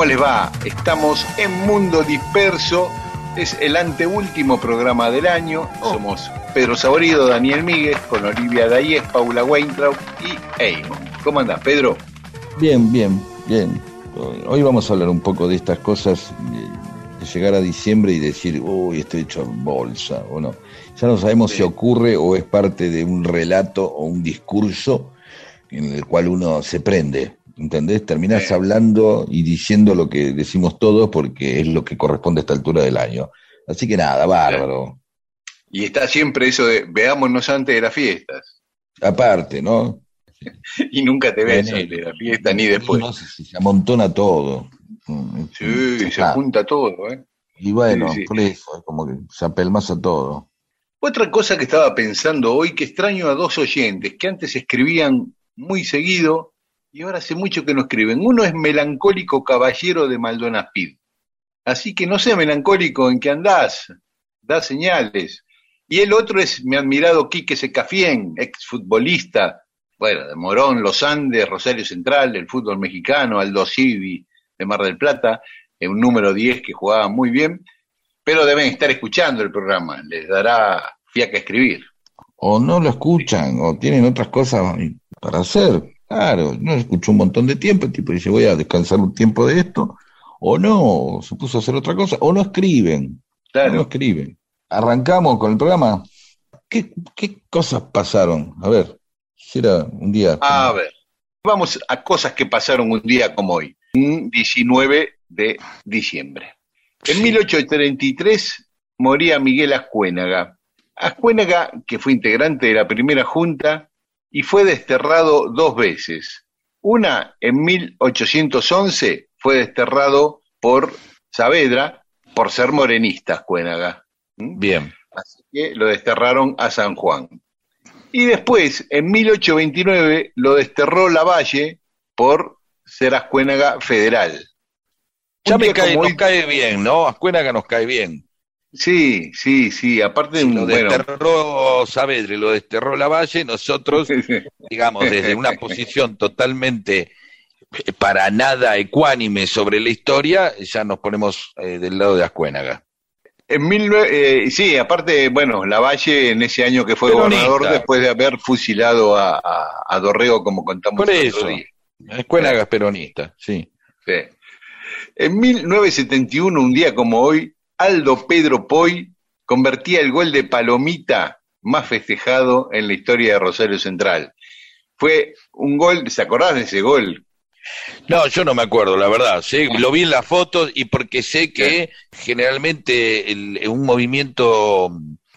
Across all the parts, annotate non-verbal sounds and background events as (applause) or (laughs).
¿Cómo les va? Estamos en Mundo Disperso. Es el anteúltimo programa del año. Somos Pedro Saborido, Daniel Míguez, con Olivia Dayes, Paula Weintraub y Eamon. ¿Cómo andás, Pedro? Bien, bien, bien. Hoy vamos a hablar un poco de estas cosas, de llegar a diciembre y decir, uy, estoy hecho bolsa o no. Ya no sabemos Sí. si ocurre o es parte de un relato o un discurso en el cual uno se prende. ¿Entendés? Terminás Sí. hablando y diciendo lo que decimos todos porque es lo que corresponde a esta altura del año. Así que nada, bárbaro. Y está siempre eso de veámonos antes de las fiestas. Aparte, ¿no? (laughs) Y nunca te ves antes de la fiesta ni después. No si se amontona todo. Mm, Sí, se Ah, junta todo, ¿eh? Y bueno, Sí, sí. por eso, es como que se apelmaza todo. Otra cosa que estaba pensando hoy, que extraño a dos oyentes que antes escribían muy seguido y ahora hace mucho que no escriben. Uno es Melancólico Caballero de Maldonado Pid. Así que no sé, Melancólico, ¿en qué andás? Da señales. Y el otro es mi admirado Quique Secafien, exfutbolista, bueno, de Morón, Los Andes, Rosario Central, el fútbol mexicano, Aldo Civi de Mar del Plata, eh, un número 10 que jugaba muy bien, pero deben estar escuchando el programa, les dará fiaca escribir. O no lo escuchan, o tienen otras cosas para hacer. Claro, no escuchó un montón de tiempo, el tipo dice, voy a descansar un tiempo de esto, o no, o se puso a hacer otra cosa, o no escriben, Claro. no escriben. Arrancamos con el programa. ¿Qué, qué cosas pasaron? A ver, si era un día... A ver, vamos a cosas que pasaron un día como hoy, un 19 de diciembre. En 1833 moría Miguel Ascuénaga. Ascuénaga, que fue integrante de la primera junta y fue desterrado dos veces. Una en 1811 fue desterrado por Saavedra por ser morenista Ascuénaga. ¿Mm? Bien. Así que lo desterraron a San Juan. Y después, en 1829, lo desterró Lavalle por ser Ascuénaga federal. Ya me cae, nos cae bien, ¿no? Ascuénaga nos cae bien. Sí, sí, sí, aparte de un Lo bueno. desterró Saavedra y lo desterró Lavalle, nosotros, (laughs) digamos, desde una posición totalmente eh, para nada ecuánime sobre la historia, ya nos ponemos eh, del lado de Ascuénaga. En mil eh, sí, aparte, bueno, Lavalle en ese año que fue Peronista. gobernador, después de haber fusilado a, a- a Dorrego, como contamos Por eso. Ascuénaga es peronista, sí. Sí. En 1971, un día como hoy, Aldo Pedro Poy convertía el gol de Palomita más festejado en la historia de Rosario Central. Fue un gol, ¿se acordás de ese gol? No, yo no me acuerdo, la verdad. Sí, lo vi en las fotos y porque sé que generalmente el- un movimiento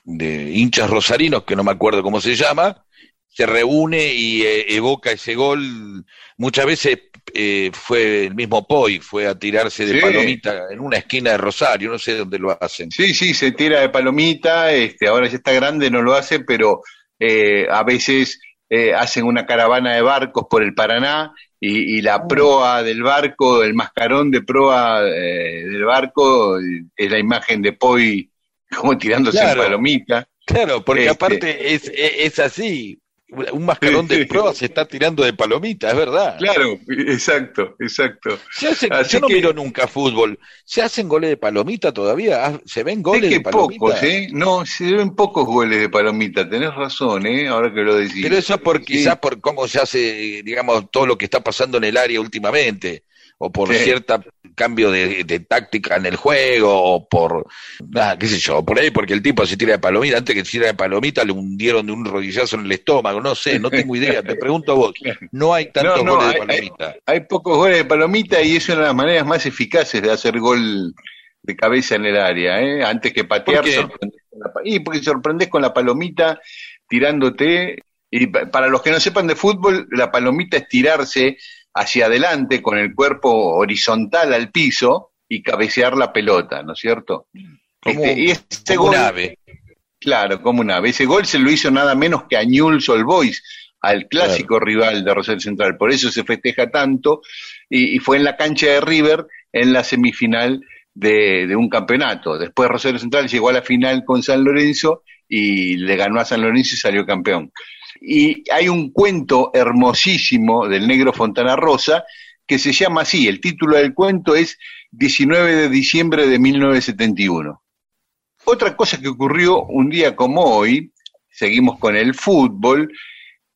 de hinchas rosarinos, que no me acuerdo cómo se llama, se reúne y eh, evoca ese gol. Muchas veces eh, fue el mismo Poi, fue a tirarse de Sí. palomita en una esquina de Rosario, no sé dónde lo hacen. Sí, sí, se tira de Palomita, este, ahora ya está grande, no lo hace, pero eh, a veces eh, hacen una caravana de barcos por el Paraná y, y la proa del barco, el mascarón de proa eh, del barco es la imagen de Poi como tirándose Claro. en Palomita. Claro, porque Este. aparte es, es, es así. Un mascarón de proa se está tirando de palomita, es verdad. Claro, exacto, exacto. Se hacen- yo no que- miro nunca fútbol. ¿Se hacen goles de palomita todavía? Ah, ¿Se ven goles de palomita? pocos, ¿eh? No, se ven pocos goles de Palomita, tenés razón, ¿eh? Ahora que lo decís. Pero eso es por, Sí. quizás por cómo se hace, digamos, todo lo que está pasando en el área últimamente. O por cierta cambio de, táctica en el juego, o por, nada, qué sé yo, por ahí porque el tipo se tira de palomita, antes que se tira de palomita le hundieron de un rodillazo en el estómago, no sé, no tengo idea, te pregunto a vos, no hay tantos goles de palomita. Hay, pocos goles de palomita y es una de las maneras más eficaces de hacer gol de cabeza en el área, ¿eh? antes que patear, y porque sorprendes con la palomita tirándote, y para los que no sepan de fútbol, la palomita es tirarse hacia adelante con el cuerpo horizontal al piso y cabecear la pelota, ¿no es cierto? Como, este, y este un ave. Claro, como un ave. Ese gol se lo hizo nada menos que a Newell's Old Boys, al clásico rival de Rosario Central. Por eso se festeja tanto y, fue en la cancha de River en la semifinal de, de, un campeonato. Después Rosario Central llegó a la final con San Lorenzo y le ganó a San Lorenzo y salió campeón. Y hay un cuento hermosísimo del negro Fontana Rosa que se llama así, el título del cuento es 19 de diciembre de 1971. Otra cosa que ocurrió un día como hoy, seguimos con el fútbol,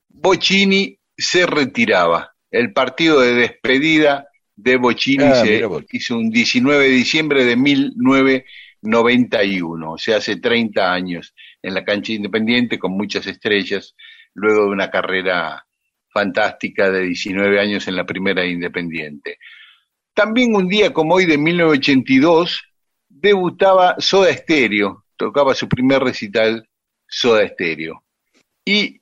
Bocini se retiraba. El partido de despedida de Bocini ah, se hizo un 19 de diciembre de 1991, o sea, hace 30 años, en la cancha independiente con muchas estrellas luego de una carrera fantástica de 19 años en la primera Independiente. También un día como hoy de 1982 debutaba Soda Stereo, tocaba su primer recital Soda Stereo. Y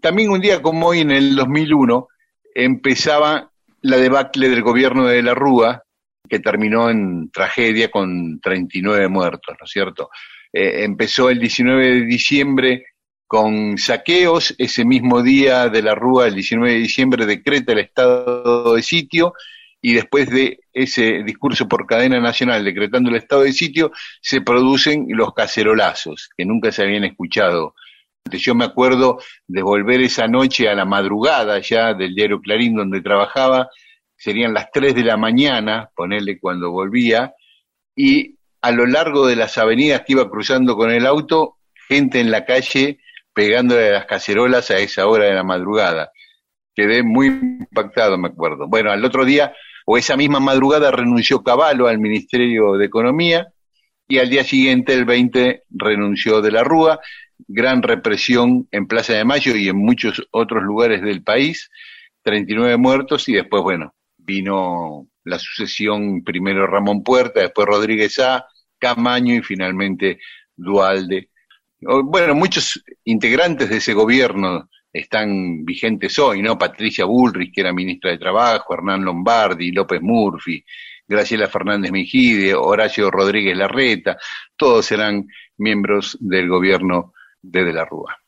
también un día como hoy en el 2001 empezaba la debacle del gobierno de la Rúa, que terminó en tragedia con 39 muertos, ¿no es cierto? Eh, empezó el 19 de diciembre con saqueos. Ese mismo día de la Rúa, el 19 de diciembre, decreta el estado de sitio y después de ese discurso por cadena nacional decretando el estado de sitio, se producen los cacerolazos, que nunca se habían escuchado. Yo me acuerdo de volver esa noche a la madrugada ya del diario Clarín donde trabajaba, serían las 3 de la mañana, ponerle cuando volvía, y a lo largo de las avenidas que iba cruzando con el auto, gente en la calle pegándole las cacerolas a esa hora de la madrugada. Quedé muy impactado, me acuerdo. Bueno, al otro día, o esa misma madrugada, renunció Caballo al Ministerio de Economía y al día siguiente, el 20, renunció de la Rúa. Gran represión en Plaza de Mayo y en muchos otros lugares del país. 39 muertos y después, bueno, vino la sucesión, primero Ramón Puerta, después Rodríguez A, Camaño y finalmente Dualde bueno, muchos integrantes de ese gobierno están vigentes hoy, ¿no? Patricia Bullrich, que era ministra de Trabajo, Hernán Lombardi, López Murphy, Graciela Fernández Mejide, Horacio Rodríguez Larreta, todos serán miembros del gobierno de De la Rúa.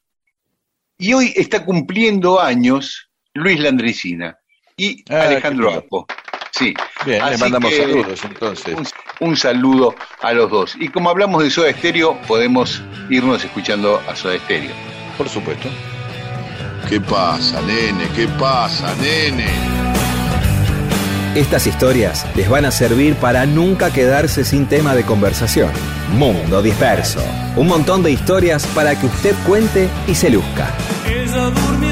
Y hoy está cumpliendo años Luis Landricina y ah, Alejandro Apo. Sí. Bien, le mandamos saludos entonces. Un, saludo a los dos. Y como hablamos de Soda Estéreo, podemos irnos escuchando a Soda Estéreo. Por supuesto. ¿Qué pasa, nene? ¿Qué pasa, nene? Estas historias les van a servir para nunca quedarse sin tema de conversación. Mundo Disperso. Un montón de historias para que usted cuente y se luzca. Ella durmió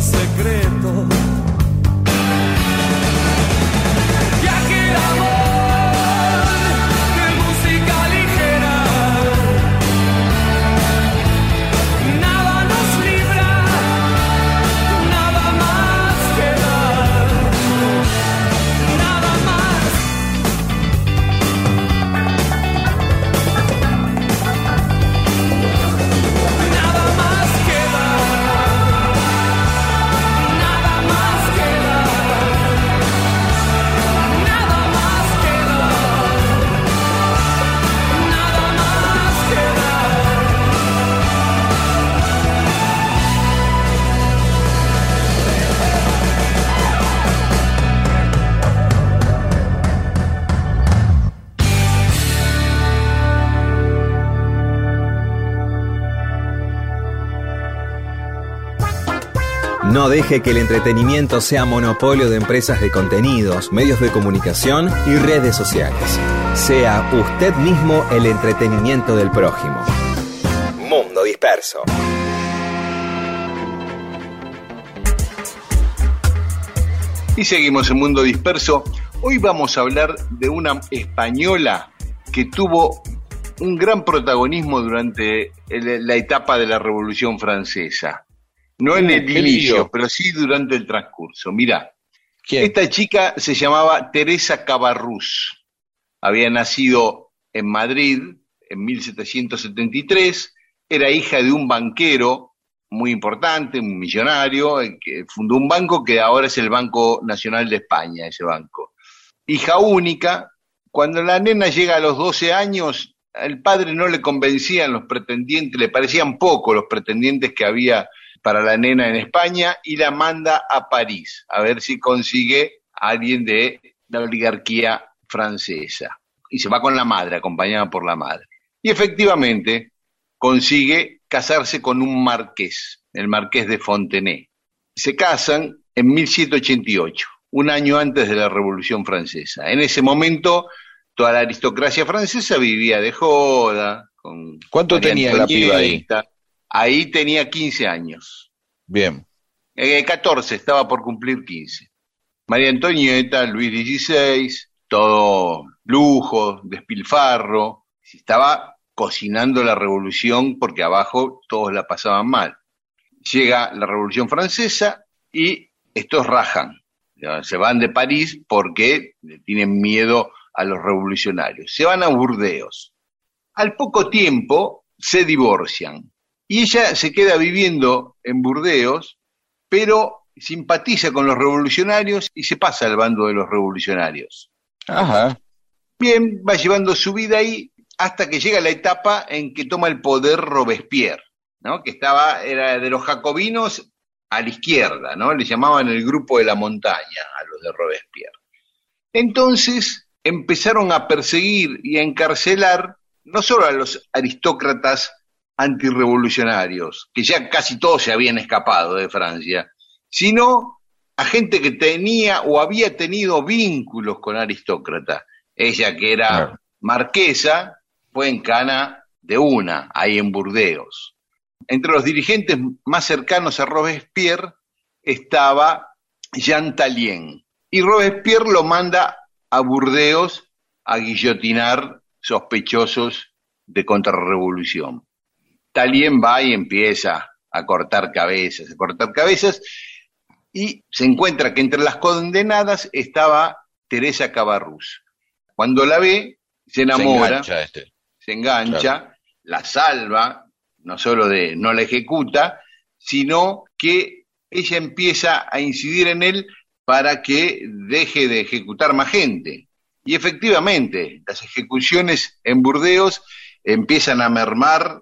secreto. Deje que el entretenimiento sea monopolio de empresas de contenidos, medios de comunicación y redes sociales. Sea usted mismo el entretenimiento del prójimo. Mundo Disperso. Y seguimos en Mundo Disperso. Hoy vamos a hablar de una española que tuvo un gran protagonismo durante la etapa de la Revolución Francesa. No en el inicio, pero sí durante el transcurso. Mirá, ¿Quién? esta chica se llamaba Teresa Cabarrús. Había nacido en Madrid en 1773. Era hija de un banquero muy importante, un millonario, que fundó un banco que ahora es el Banco Nacional de España, ese banco. Hija única. Cuando la nena llega a los 12 años, al padre no le convencían los pretendientes, le parecían poco los pretendientes que había para la nena en España y la manda a París a ver si consigue a alguien de la oligarquía francesa. Y se va con la madre, acompañada por la madre. Y efectivamente consigue casarse con un marqués, el marqués de Fontenay. Se casan en 1788, un año antes de la Revolución Francesa. En ese momento toda la aristocracia francesa vivía de joda. Con ¿Cuánto tenía la piba ahí? Ahí tenía 15 años. Bien. Eh, 14, estaba por cumplir 15. María Antonieta, Luis XVI, todo lujo, despilfarro. Estaba cocinando la revolución porque abajo todos la pasaban mal. Llega la revolución francesa y estos rajan. Se van de París porque tienen miedo a los revolucionarios. Se van a Burdeos. Al poco tiempo se divorcian. Y ella se queda viviendo en Burdeos, pero simpatiza con los revolucionarios y se pasa al bando de los revolucionarios. Ajá. Bien, va llevando su vida ahí hasta que llega la etapa en que toma el poder Robespierre, ¿no? Que estaba, era de los jacobinos a la izquierda, ¿no? Le llamaban el grupo de la montaña a los de Robespierre. Entonces empezaron a perseguir y a encarcelar no solo a los aristócratas antirrevolucionarios, que ya casi todos se habían escapado de Francia, sino a gente que tenía o había tenido vínculos con aristócratas. Ella que era marquesa fue en cana de una, ahí en Burdeos. Entre los dirigentes más cercanos a Robespierre estaba Jean Talien. Y Robespierre lo manda a Burdeos a guillotinar sospechosos de contrarrevolución. Talien va y empieza a cortar cabezas, a cortar cabezas, y se encuentra que entre las condenadas estaba Teresa Cabarrús. Cuando la ve, se Se enamora, engancha este. se engancha, la salva, no solo de no la ejecuta, sino que ella empieza a incidir en él para que deje de ejecutar más gente. Y efectivamente, las ejecuciones en Burdeos empiezan a mermar,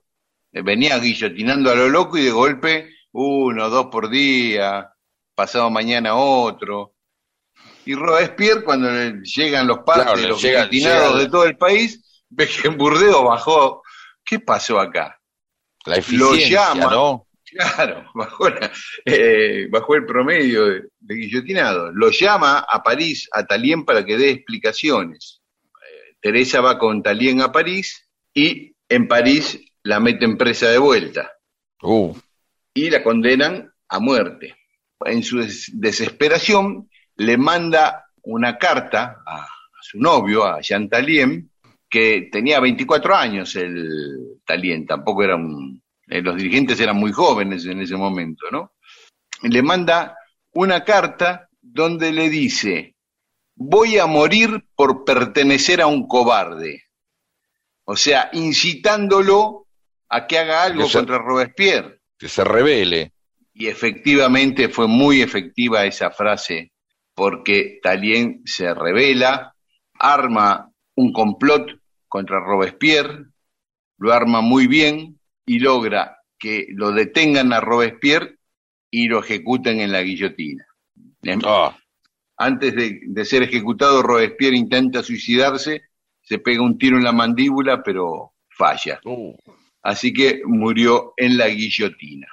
venía guillotinando a lo loco y de golpe uno, dos por día, pasado mañana otro. Y Robespierre, cuando le llegan los partes, Claro, los guillotinados de todo el país, ve que en Burdeos bajó. ¿Qué pasó acá? La eficiencia, llama. ¿no? Claro, (laughs) bajó, la- eh, bajó el promedio de, de guillotinados. Lo llama a París, a Talien, para que dé explicaciones. Eh, Teresa va con Talien a París y en París la meten presa de vuelta Uh, y la condenan a muerte. En su des- desesperación le manda una carta a, a su novio, a Jean Talien, que tenía 24 años el Talien, tampoco era un... eh, los dirigentes eran muy jóvenes en ese momento, ¿no? Le manda una carta donde le dice, voy a morir por pertenecer a un cobarde. O sea, incitándolo a que haga algo contra Robespierre. que se revele. Y efectivamente fue muy efectiva esa frase, porque Talien se revela, arma un complot contra Robespierre, lo arma muy bien y logra que lo detengan a Robespierre y lo ejecuten en la guillotina. Ah, Antes de, de ser ejecutado, Robespierre intenta suicidarse, se pega un tiro en la mandíbula, pero falla. uh, Así que murió en la guillotina.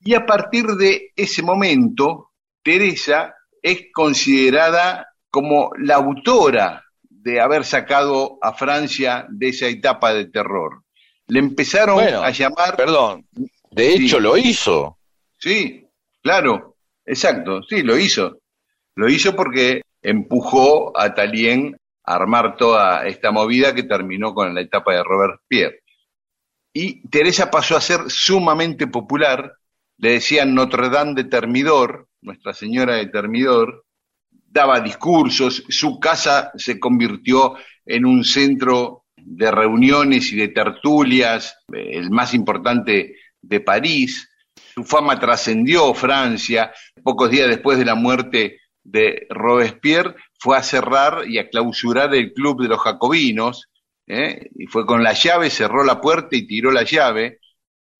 Y a partir de ese momento, Teresa es considerada como la autora de haber sacado a Francia de esa etapa de terror. Le empezaron Bueno, a llamar... Perdón, de hecho Sí. lo hizo. Sí, claro, exacto, sí, lo hizo. Lo hizo porque empujó a Talien a armar toda esta movida que terminó con la etapa de Robespierre. Y Teresa pasó a ser sumamente popular, le decían Notre Dame de Termidor, Nuestra Señora de Termidor, daba discursos, su casa se convirtió en un centro de reuniones y de tertulias, eh, el más importante de París, su fama trascendió Francia. Pocos días después de la muerte de Robespierre, fue a cerrar y a clausurar el club de los jacobinos. ¿Eh? Y fue con la llave, cerró la puerta y tiró la llave.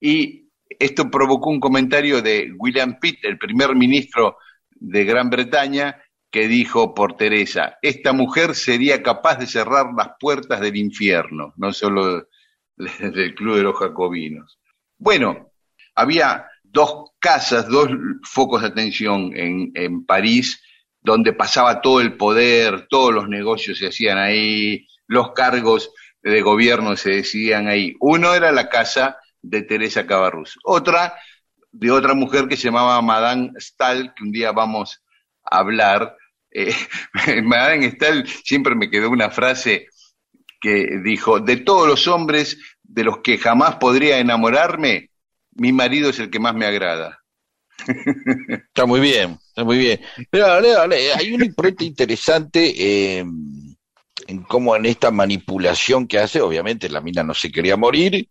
Y esto provocó un comentario de William Pitt, el primer ministro de Gran Bretaña, que dijo por Teresa, esta mujer sería capaz de cerrar las puertas del infierno, no solo (laughs) del club de los jacobinos. Bueno, había dos casas, dos focos de atención en, en París, donde pasaba todo el poder, todos los negocios se hacían ahí, los cargos de gobierno se decidían ahí. Uno era la casa de Teresa Cabarrús, otra de otra mujer que se llamaba Madame Stahl, que un día vamos a hablar. Eh, (laughs) Madame Stahl siempre me quedó una frase que dijo, de todos los hombres de los que jamás podría enamorarme, mi marido es el que más me agrada. (laughs) Está muy bien, está muy bien. Pero hay un impronta interesante eh, en cómo en esta manipulación que hace, obviamente la mina no se quería morir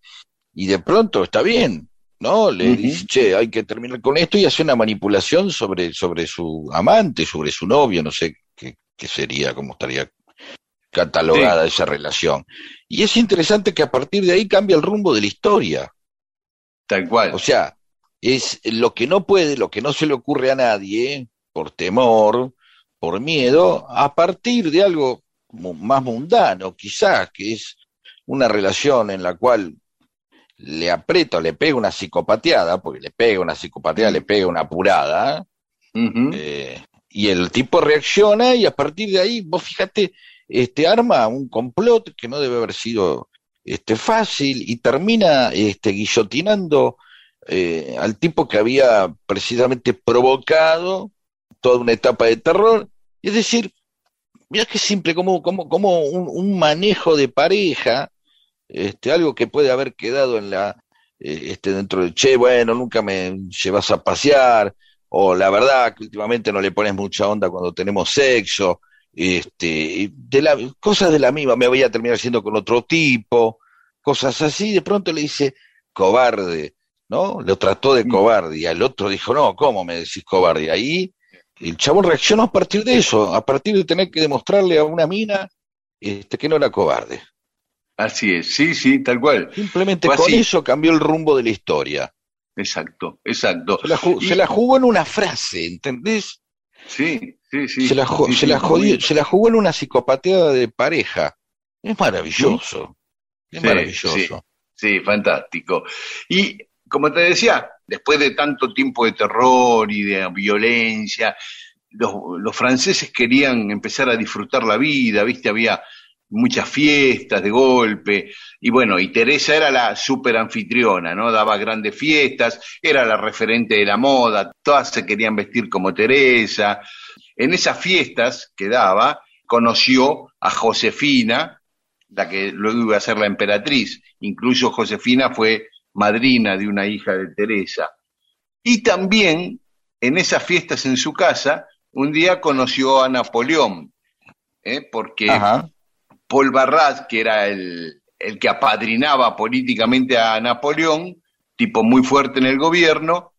y de pronto está bien, ¿no? Le dice, che, hay que terminar con esto y hace una manipulación sobre, sobre su amante, sobre su novio, no sé qué, qué sería, cómo estaría catalogada esa relación. Y es interesante que a partir de ahí cambia el rumbo de la historia. Tal cual. O sea, es lo que no puede, lo que no se le ocurre a nadie, por temor, por miedo, a partir de algo más mundano, quizás, que es una relación en la cual le aprieta o le pega una psicopateada, porque le pega una psicopateada, le pega una apurada, eh, y el tipo reacciona y a partir de ahí, vos fíjate, este arma un complot que no debe haber sido este fácil y termina este guillotinando eh, al tipo que había precisamente provocado toda una etapa de terror. Es decir, mira qué simple, como, como, como un, un manejo de pareja, este, algo que puede haber quedado en la, eh, este, dentro de, che, bueno, nunca me llevas a pasear, o la verdad que últimamente no le pones mucha onda cuando tenemos sexo, este, de la, cosas de la misma, me voy a terminar siendo con otro tipo, cosas así, de pronto le dice, cobarde, ¿no? Lo trató de Mm. cobarde, y al otro dijo, no, ¿cómo me decís cobarde? Ahí el chabón reaccionó a partir de eso, a partir de tener que demostrarle a una mina este, que no era cobarde. Así es, sí, sí, tal cual. Simplemente Fue con así. eso cambió el rumbo de la historia. Exacto, exacto. Se la, ju- Y- se la jugó en una frase, ¿entendés? Sí, sí, sí. se, la, sí, se, sí, la jodió- se la jugó en una psicopateada de pareja. Es maravilloso. Es maravilloso. sí. Sí, fantástico. Y como te decía, después de tanto tiempo de terror y de violencia, los, franceses querían empezar a disfrutar la vida, ¿viste? Había muchas fiestas de golpe, y bueno, y Teresa era la super anfitriona, ¿no? Daba grandes fiestas, era la referente de la moda, todas se querían vestir como Teresa. En esas fiestas que daba, conoció a Josefina, la que luego iba a ser la emperatriz. Incluso Josefina fue madrina de una hija de Teresa. Y también en esas fiestas en su casa, un día conoció a Napoleón, ¿eh? porque Ajá. Paul Barras, que era el, el que apadrinaba políticamente a Napoleón, tipo muy fuerte en el gobierno,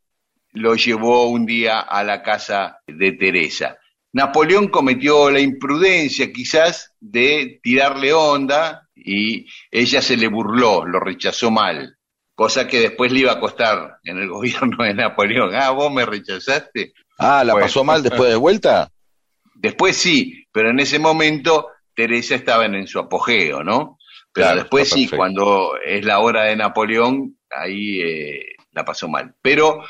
lo llevó un día a la casa de Teresa. Napoleón cometió la imprudencia quizás de tirarle onda y ella se le burló, lo rechazó mal, cosa que después le iba a costar en el (laughs) gobierno de Napoleón. Ah, vos me rechazaste. Ah, ¿la Bueno. pasó mal después de vuelta? (laughs) Después sí, pero en ese momento Teresa estaba en, en su apogeo, ¿no? Pero Claro, después sí, cuando es la hora de Napoleón, ahí eh, la pasó mal. Pero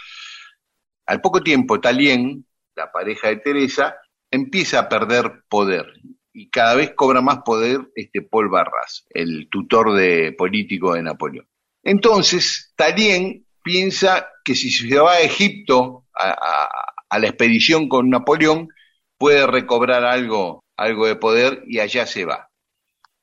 al poco tiempo, Talien, la pareja de Teresa, empieza a perder poder y cada vez cobra más poder este Paul Barras, el tutor de político de Napoleón. Entonces, Talien piensa que si se va a Egipto a, la expedición con Napoleón, puede recobrar algo, algo de poder y allá se va.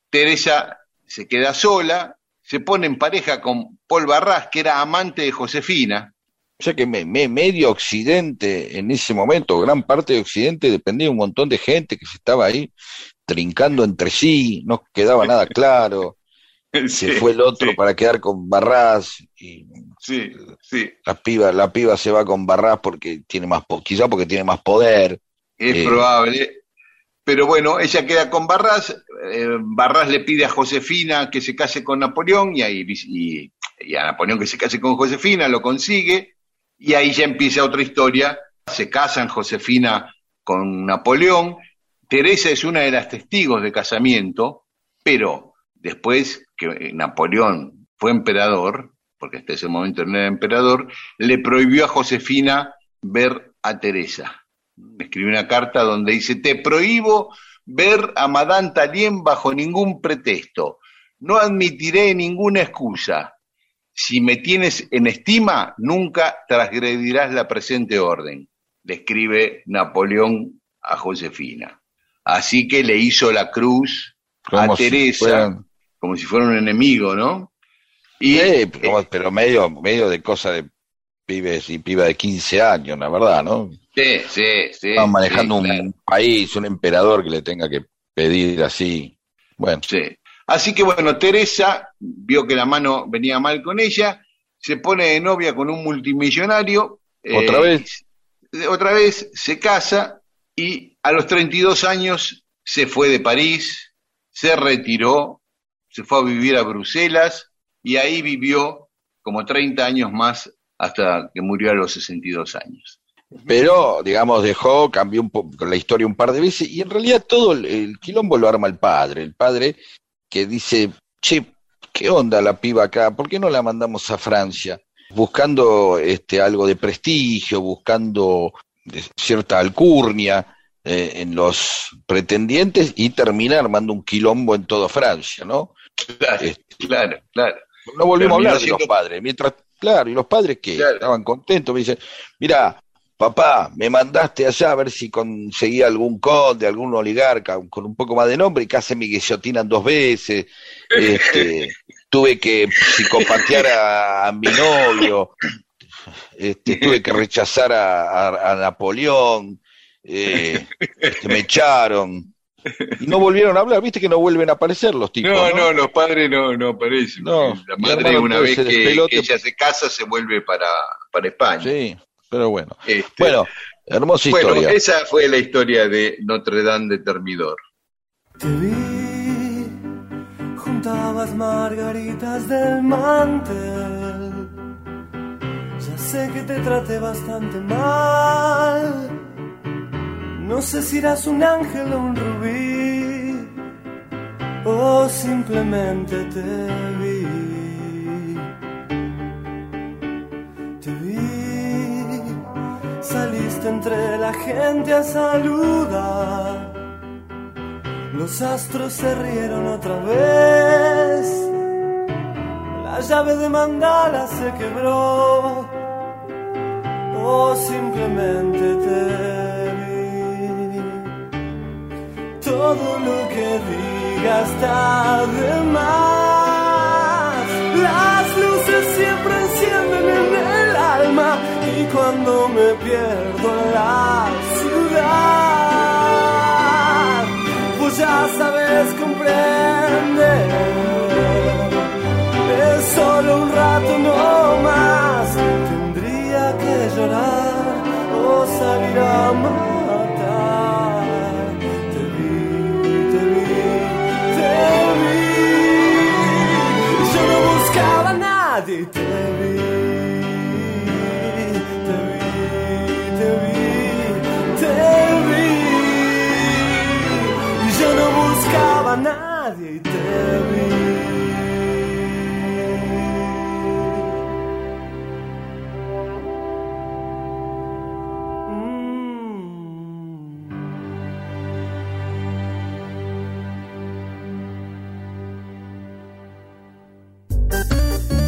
Teresa se queda sola, se pone en pareja con Paul Barras, que era amante de Josefina. O sea que me- medio Occidente en ese momento, gran parte de Occidente dependía de un montón de gente que se estaba ahí trincando entre sí, no quedaba nada claro. Se (laughs) Sí, fue el otro sí, para quedar con Barras y sí, sí. la piba, la piba se va con Barras porque tiene más, quizá porque tiene más poder. Es Eh. probable. Pero bueno, ella queda con Barras. eh, Barras le pide a Josefina que se case con Napoleón y, ahí, y, y a Napoleón que se case con Josefina, lo consigue. Y ahí ya empieza otra historia. Se casan Josefina con Napoleón. Teresa es una de las testigos de casamiento, pero después que eh, Napoleón fue emperador, porque hasta ese momento no era emperador, le prohibió a Josefina ver a Teresa escribió una carta donde dice, te prohíbo ver a Madame Talien bajo ningún pretexto. No admitiré ninguna excusa. Si me tienes en estima, nunca transgredirás la presente orden. Le escribe Napoleón a Josefina. Así que le hizo la cruz a si Teresa fueran- como si fuera un enemigo, ¿no? Y Eh, pero, pero medio, medio de cosa de pibes y piba de 15 años, la verdad, ¿no? sí, sí, sí, Están manejando sí, claro. un país, un emperador que le tenga que pedir así. Bueno, Sí. Así que bueno, Teresa vio que la mano venía mal con ella, se pone de novia con un multimillonario. ¿Otra vez? Otra vez se casa y a los 32 años se fue de París, se retiró, se fue a vivir a Bruselas y ahí vivió como 30 años más hasta que murió a los 62 años. pero digamos dejó, cambió un la historia un par de veces y en realidad todo el, quilombo lo arma el padre, el padre que dice, che, ¿qué onda la piba acá? ¿Por qué no la mandamos a Francia? Buscando este algo de prestigio, buscando cierta alcurnia eh, en los pretendientes y termina armando un quilombo en toda Francia, ¿no? Claro, Este, claro, claro. no volvimos a hablar de los padres. Mientras, claro, y los padres que Claro. estaban contentos, me dicen, mira, papá, me mandaste allá a ver si conseguía algún conde, algún oligarca con un poco más de nombre y casi me guillotinan dos veces. Este, (laughs) tuve que psicopatear a, a mi novio, este, tuve que rechazar a, a- a Napoleón, eh, este, me echaron. Y no volvieron a hablar, viste que no vuelven a aparecer los tipos. No, ¿no? no, los padres no, no aparecen. No, la madre una vez que, ella se casa se vuelve para, para España. Sí, pero bueno. Este, Bueno, hermosa bueno, historia. esa fue la historia de Notre Dame de Termidor. Te vi, juntabas margaritas del mantel. Ya sé que te traté bastante mal. No sé si eras un ángel o un rubí, o simplemente te vi. Te vi, saliste entre la gente a saludar. Los astros se rieron otra vez. La llave de mandala se quebró. O simplemente te Todo lo que diga está de más. Las luces siempre encienden en el alma. Y cuando me pierdo en la ciudad pues ya sabes comprender. Es solo un rato no más. Tendría que llorar o salir a matar. Te vi. Te vi, te vi, te vi. Yo no buscaba a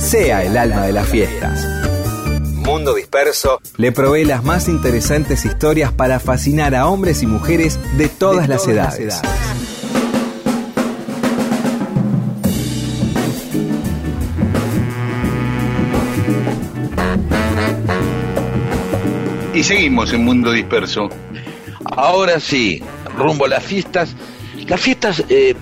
sea el alma de las fiestas. Mundo Disperso le provee las más interesantes historias para fascinar a hombres y mujeres de todas, las, edades. Y seguimos en Mundo Disperso. Ahora sí, rumbo a las fiestas. Las fiestas, eh,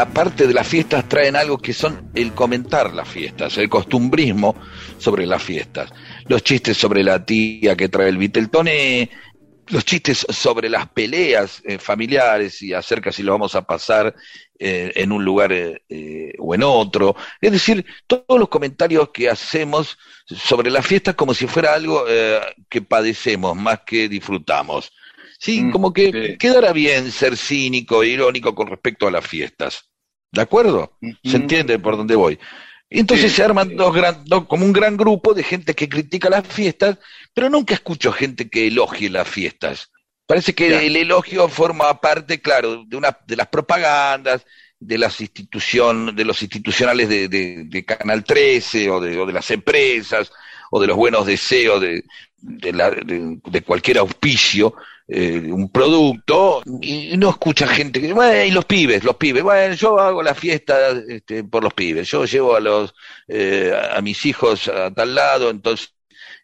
aparte de las fiestas, traen algo que son el comentar las fiestas, el costumbrismo sobre las fiestas. Los chistes sobre la tía que trae el Viteltoné, los chistes sobre las peleas eh, familiares y acerca si lo vamos a pasar eh, en un lugar eh, o en otro. Es decir, todos los comentarios que hacemos sobre las fiestas como si fuera algo que padecemos más que disfrutamos. Sí, Mm, como que sí. quedará bien ser cínico e irónico con respecto a las fiestas. ¿De acuerdo? ¿Se entiende por dónde voy? Entonces Sí, se arman sí. dos gran, dos- como un gran grupo de gente que critica las fiestas, pero nunca escucho gente que elogie las fiestas. Parece que Ya. el elogio forma parte, claro, de una de las propagandas, de las institución, de los institucionales de, de- de Canal 13 o de, o de las empresas o de los buenos deseos de, la- de- de cualquier auspicio, eh, un producto, y no escucha gente que, bueno, y los pibes, los pibes, bueno, yo hago la fiesta este, por los pibes, yo llevo a los eh, a mis hijos a tal lado, entonces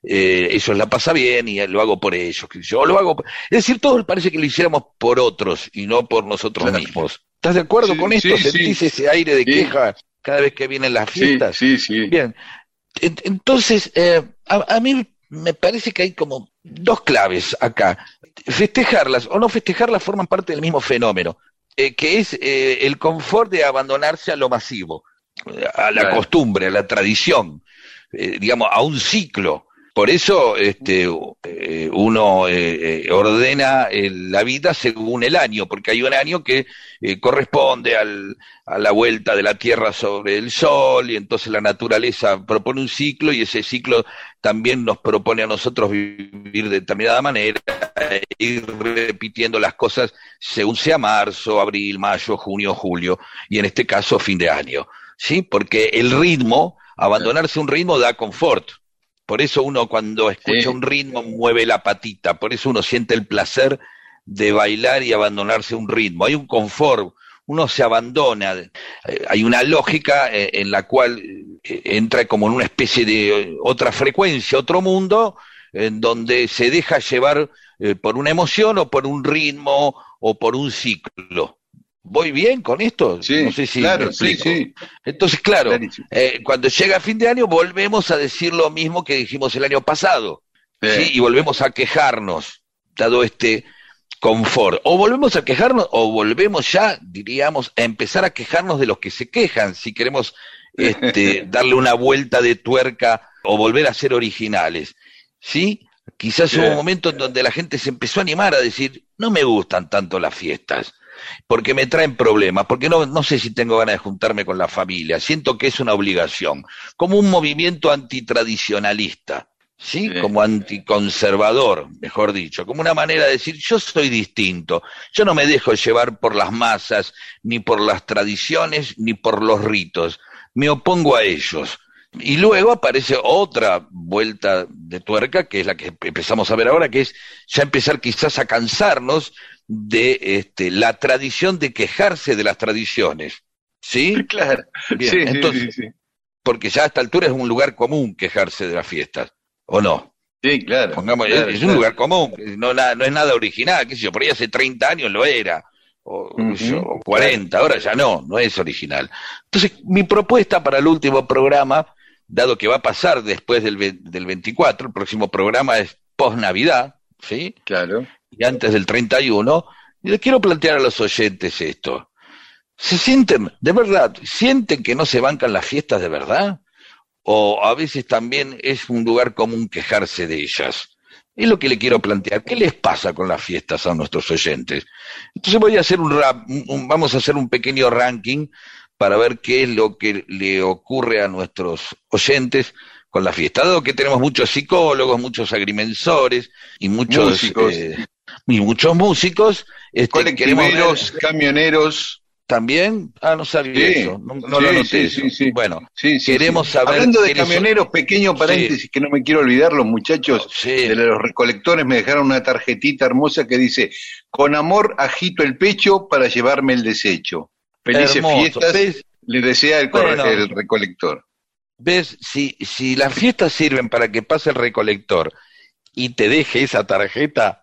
eh, ellos la pasa bien y lo hago por ellos. que Yo lo hago, por- es decir, todo parece que lo hiciéramos por otros y no por nosotros Claro. mismos. ¿Estás de acuerdo Sí, con esto? sí, ¿Sentís sí. ese aire de Sí. queja cada vez que vienen las Sí, fiestas? sí, sí. Bien. En- Entonces, eh, a, a mí me parece que hay como dos claves acá. Festejarlas o no festejarlas forman parte del mismo fenómeno, eh, que es eh, el confort de abandonarse a lo masivo, eh, a la Claro. costumbre, a la tradición, eh, digamos, a un ciclo. Por eso este, eh, uno eh, eh, ordena eh, la vida según el año, porque hay un año que corresponde al, a la vuelta de la Tierra sobre el Sol, y entonces la naturaleza propone un ciclo, y ese ciclo también nos propone a nosotros vivir de determinada manera, e ir repitiendo las cosas según sea marzo, abril, mayo, junio, julio, y en este caso fin de año. ¿Sí? Porque el ritmo, abandonarse un ritmo da confort. Por eso uno cuando escucha Sí. un ritmo mueve la patita, por eso uno siente el placer de bailar y abandonarse a un ritmo. Hay un confort, uno se abandona. Eh, Hay una lógica eh, en la cual eh, entra como en una especie de otra frecuencia, otro mundo, en donde se deja llevar por una emoción o por un ritmo o por un ciclo. ¿Voy bien con esto? Sí, no sé si claro, sí, sí. Entonces, claro, eh, cuando llega fin de año volvemos a decir lo mismo que dijimos el año pasado, Sí. ¿sí? Y volvemos a quejarnos, dado este confort. O volvemos a quejarnos, o volvemos ya, diríamos, a empezar a quejarnos de los que se quejan, si queremos este, (laughs) darle una vuelta de tuerca o volver a ser originales, ¿sí? Quizás hubo un momento en donde la gente se empezó a animar a decir, no me gustan tanto las fiestas, porque me traen problemas, porque no, no sé si tengo ganas de juntarme con la familia, siento que es una obligación, como un movimiento antitradicionalista, ¿sí? Sí. Como anticonservador, mejor dicho, como una manera de decir, yo soy distinto, yo no me dejo llevar por las masas, ni por las tradiciones, ni por los ritos, me opongo a ellos. Y luego aparece otra vuelta de tuerca, que es la que empezamos a ver ahora, que es ya empezar quizás a cansarnos de este, la tradición de quejarse de las tradiciones. ¿Sí? (laughs) Claro. Bien, sí, sí, entonces- sí, sí. Porque ya a esta altura es un lugar común quejarse de las fiestas, ¿o no? Sí, claro. Pongamos, claro, es, es claro. un lugar común, no, na- no es nada original, qué sé yo, por ahí hace 30 años lo era, o, yo, o 40, ahora ya no, no es original. Entonces, mi propuesta para el último programa, dado que va a pasar después del, del 24, el próximo programa es post-Navidad, ¿sí? Claro. Y antes del 31, y les quiero plantear a los oyentes esto. ¿Se sienten, de verdad, sienten que no se bancan las fiestas de verdad? ¿O a veces también es un lugar común quejarse de ellas? Es lo que le quiero plantear. ¿Qué les pasa con las fiestas a nuestros oyentes? Entonces voy a hacer un, rap, un- vamos a hacer un pequeño ranking para ver qué es lo que le ocurre a nuestros oyentes con la fiesta. Dado que tenemos muchos psicólogos, muchos agrimensores y muchos Músicos. eh, y muchos músicos, este, Colectiveros, camioneros. ¿También? Ah, no sabía Sí, eso. No, no sí, lo noté sí, eso. Bueno, Sí, sí, queremos saber. Hablando de camioneros, pequeño paréntesis que no me quiero olvidar, los muchachos Sí. de los recolectores me dejaron una tarjetita hermosa que dice, con amor agito el pecho para llevarme el desecho. Felices Hermoso. fiestas, ¿Ves? le desea el, Bueno. el recolector. ¿Ves? Si, si las fiestas sirven para que pase el recolector y te deje esa tarjeta,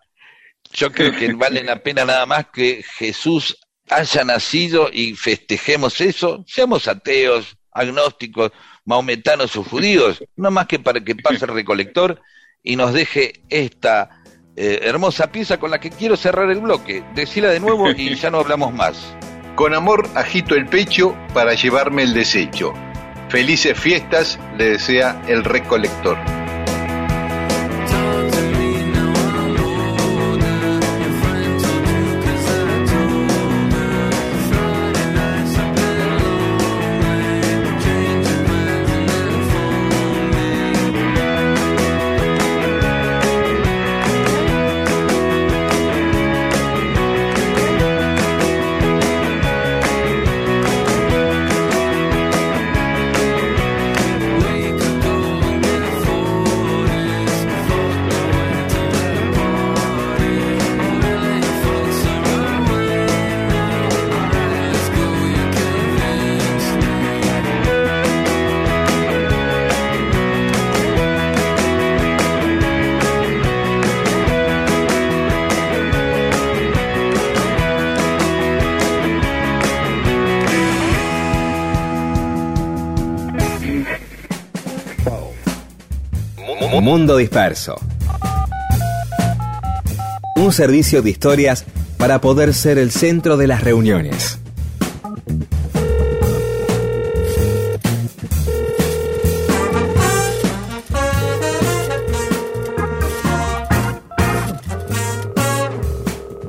yo creo que vale la pena nada más que Jesús haya nacido y festejemos eso, seamos ateos, agnósticos, maometanos o judíos, no más que para que pase el recolector y nos deje esta eh, hermosa pieza con la que quiero cerrar el bloque. Decila de nuevo y ya no hablamos más. Con amor agito el pecho para llevarme el desecho. Felices fiestas, le desea el recolector. Mundo Disperso. Un servicio de historias para poder ser el centro de las reuniones.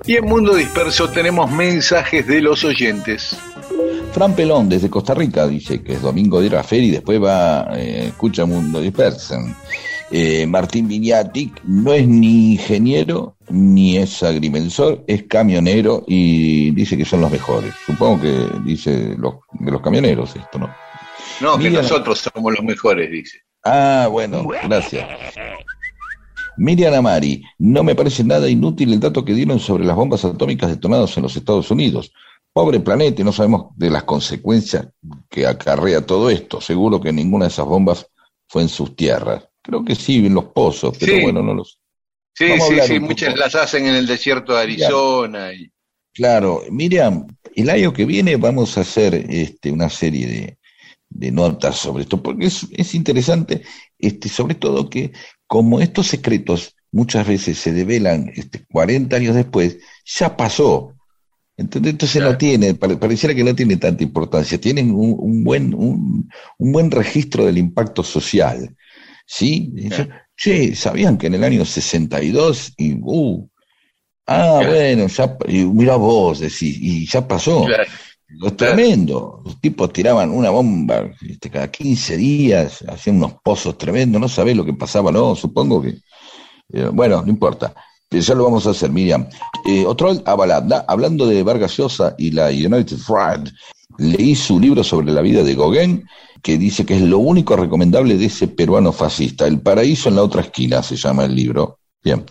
Y en Mundo Disperso tenemos mensajes de los oyentes. Fran Pelón, desde Costa Rica, dice que es domingo de ir a feria y después va, eh, escucha Mundo Dispersen. Eh, Martín Viñati no es ni ingeniero ni es agrimensor, es camionero y dice que son los mejores. Supongo que dice los, de los camioneros esto, ¿no? No, que nosotros somos los mejores, dice. Ah, bueno, gracias. Miriam Amari, no me parece nada inútil el dato que dieron sobre las bombas atómicas detonadas en los Estados Unidos. Pobre planeta, no sabemos de las consecuencias que acarrea todo esto. Seguro que ninguna de esas bombas fue en sus tierras. Creo que sí, en los pozos, pero Sí. bueno, no los. Sí, Vamos sí, sí, muchas poco. las hacen en el desierto de Arizona. Y... Claro, Miriam, el año que viene vamos a hacer este, una serie de, de notas sobre esto, porque es, es interesante, este, sobre todo que como estos secretos muchas veces se develan este, 40 años después, ya pasó. Entonces, entonces no Claro. tiene, pare- pareciera que no tiene tanta importancia, tienen un, un buen, un, un buen registro del impacto social. ¿Sí? Claro. Che, ¿sabían que en el año 62 y uh, ah, Claro. bueno, ya, y mira vos, decís, y ya pasó. Claro. Es tremendo. Los tipos tiraban una bomba este, cada 15 días, hacían unos pozos tremendos, no sabés lo que pasaba, ¿no? Supongo que. eh, bueno, no importa. Pero ya lo vamos a hacer, Miriam. Eh, otro Avalada, hablando de Vargas Llosa y la United Front, leí su libro sobre la vida de Gauguin, que dice que es lo único recomendable de ese peruano fascista. El paraíso en la otra esquina se llama el libro. Bien.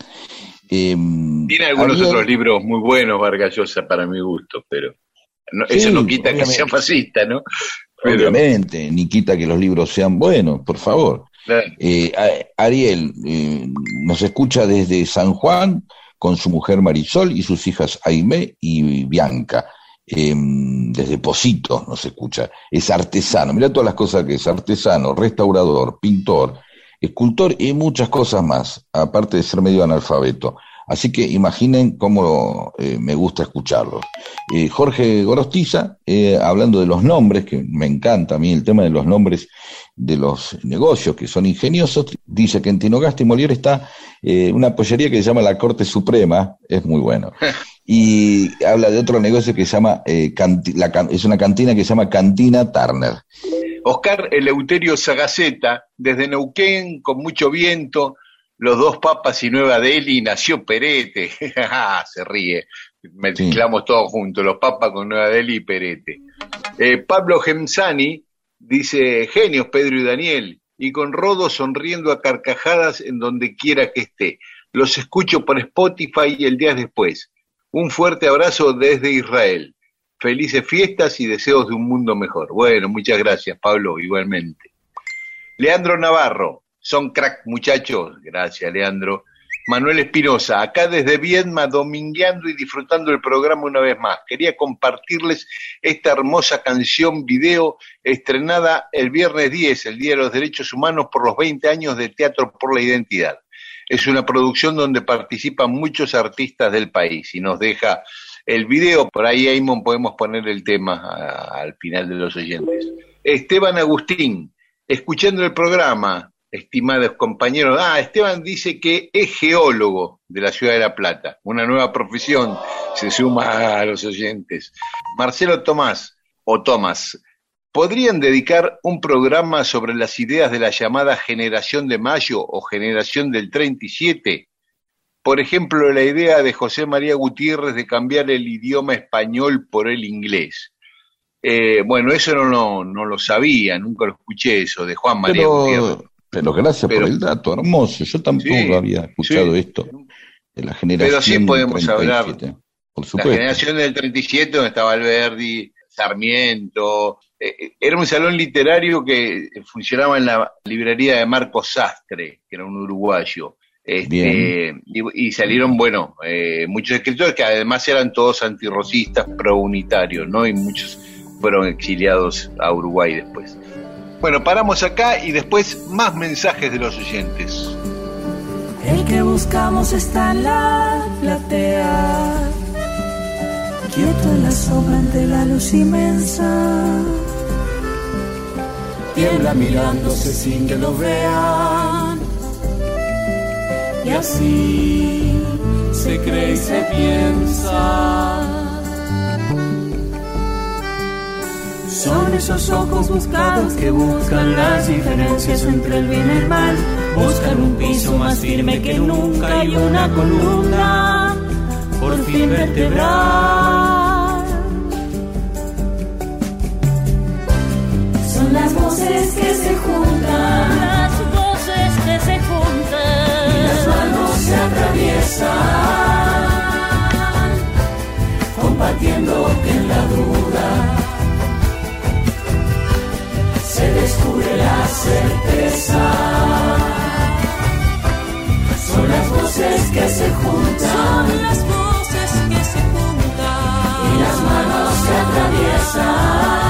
Em, Tiene algunos otros libros muy buenos, Vargas Llosa, para mi gusto, pero no- Sí, eso no quita que sea fascista, ¿no? Pero, Obviamente, ni quita que los libros sean buenos, por favor. claro. Eh, Ariel eh, nos escucha desde San Juan con su mujer Marisol y sus hijas Aimé y Bianca. Eh, desde Posito nos escucha. Es artesano. Mira todas las cosas que es artesano, restaurador, pintor, escultor y muchas cosas más, aparte de ser medio analfabeto. Así que imaginen cómo eh, me gusta escucharlo. Eh, Jorge Gorostiza, eh, hablando de los nombres, que me encanta a mí el tema de los nombres de los negocios que son ingeniosos, dice que en Tinogasta y Molière está una pollería que se llama la Corte Suprema, es muy bueno. (laughs) Y habla de otro negocio que se llama, eh, canti- la can- es una cantina que se llama Cantina Turner. Oscar Eleuterio Sagaceta, desde Neuquén, con mucho viento, los dos papas y Nueva Delhi, nació Perete. (laughs) Se ríe. Mezclamos todos juntos, los papas con Nueva Delhi y Perete. Eh, Pablo Gemsani dice, genios Pedro y Daniel, y con Rodo sonriendo a carcajadas en donde quiera que esté. Los escucho por Spotify el día después. Un fuerte abrazo desde Israel. Felices fiestas y deseos de un mundo mejor. Bueno, muchas gracias, Pablo, igualmente. Leandro Navarro, son crack muchachos. Gracias, Leandro. Manuel Espinosa, acá desde Viedma, domingueando y disfrutando el programa una vez más. Quería compartirles esta hermosa canción video estrenada el viernes 10, el Día de los Derechos Humanos, por los 20 años de Teatro por la Identidad. Es una producción donde participan muchos artistas del país y nos deja el video. Por ahí, Aymon, podemos poner el tema al final de los oyentes. Esteban Agustín, escuchando el programa, estimados compañeros. Ah, Esteban dice que es geólogo de la ciudad de La Plata, una nueva profesión, se suma a los oyentes. Marcelo Tomás, o Tomás, ¿podrían dedicar un programa sobre las ideas de la llamada generación de mayo o generación del 37? Por ejemplo, la idea de José María Gutiérrez de cambiar el idioma español por el inglés. Eh, bueno, eso no, lo- no lo sabía, nunca lo escuché eso, de Juan María Gutiérrez. Pero, pero gracias Pero- por el dato, hermoso. Yo tampoco Sí, había escuchado sí. esto de la generación Pero sí podemos 37. Por La supuesto. generación del 37, donde estaba Alberdi, Sarmiento. Eh, era un salón literario que funcionaba en la librería de Marcos Sastre, que era un uruguayo. Este, Bien. y, y salieron, bueno, eh, muchos escritores que además eran todos antirrocistas, pro-unitarios, ¿no? Y muchos fueron exiliados a Uruguay después. Bueno, paramos acá y después más mensajes de los oyentes. El que buscamos está en la platea, quieto en la sombra ante la luz inmensa. Tiembla mirándose sin que lo vean, y así se cree y se piensa. Son esos ojos buscados que buscan las diferencias entre el bien y el mal. Buscan un piso más firme que nunca y una columna por fin vertebral. Las voces que se juntan, Las voces que se juntan. y las manos se atraviesan, compartiendo en la duda se descubre la certeza. Son las voces que se juntan Son las voces que se juntan. y las manos se atraviesan,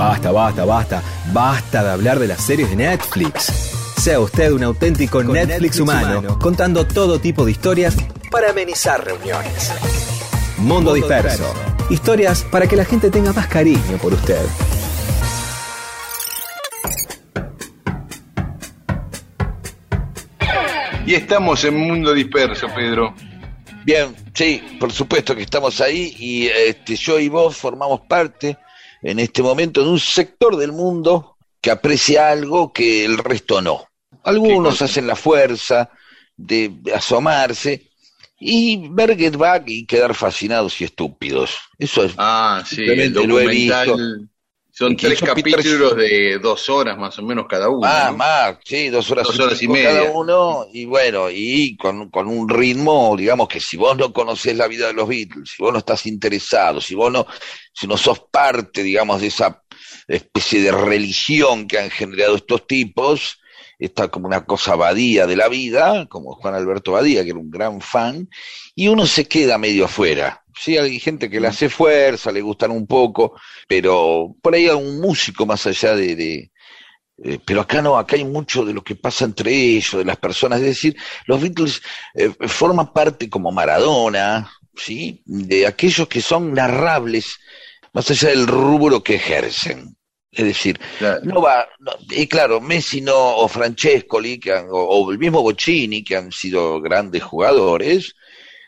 Basta, basta, basta. Basta de hablar de las series de Netflix. Sea usted un auténtico Netflix, humano, contando todo tipo de historias para amenizar reuniones. Mundo Disperso. Historias para que la gente tenga más cariño por usted. Y estamos en Mundo Disperso, Pedro. Bien, sí, por supuesto que estamos ahí y este, yo y vos formamos parte en este momento de un sector del mundo que aprecia algo que el resto no. Algunos hacen la fuerza de, asomarse y ver Get Back y quedar fascinados y estúpidos. Eso es Ah, sí, el lo he. Son tres capítulos de dos horas más o menos cada uno. Ah, ¿no? más, sí, dos horas, Dos horas y media. cada uno, y bueno, y con, con un ritmo, digamos que si vos no conocés la vida de los Beatles, si vos no estás interesado, si vos no, si no sos parte, digamos, de esa especie de religión que han generado estos tipos, está como una cosa badía de la vida, como Juan Alberto Badía, que era un gran fan, y uno se queda medio afuera. Sí, hay gente que le hace fuerza, le gustan un poco, pero por ahí a un músico más allá de, de, Eh, pero acá no, acá hay mucho de lo que pasa entre ellos, de las personas. Es decir, los Beatles eh, forman parte como Maradona, ¿sí? De aquellos que son narrables, más allá del rubro que ejercen. Es decir, Claro. no va, no- y claro, Messi no, o Francescoli, que han- o, o el mismo Bocini, que han sido grandes jugadores,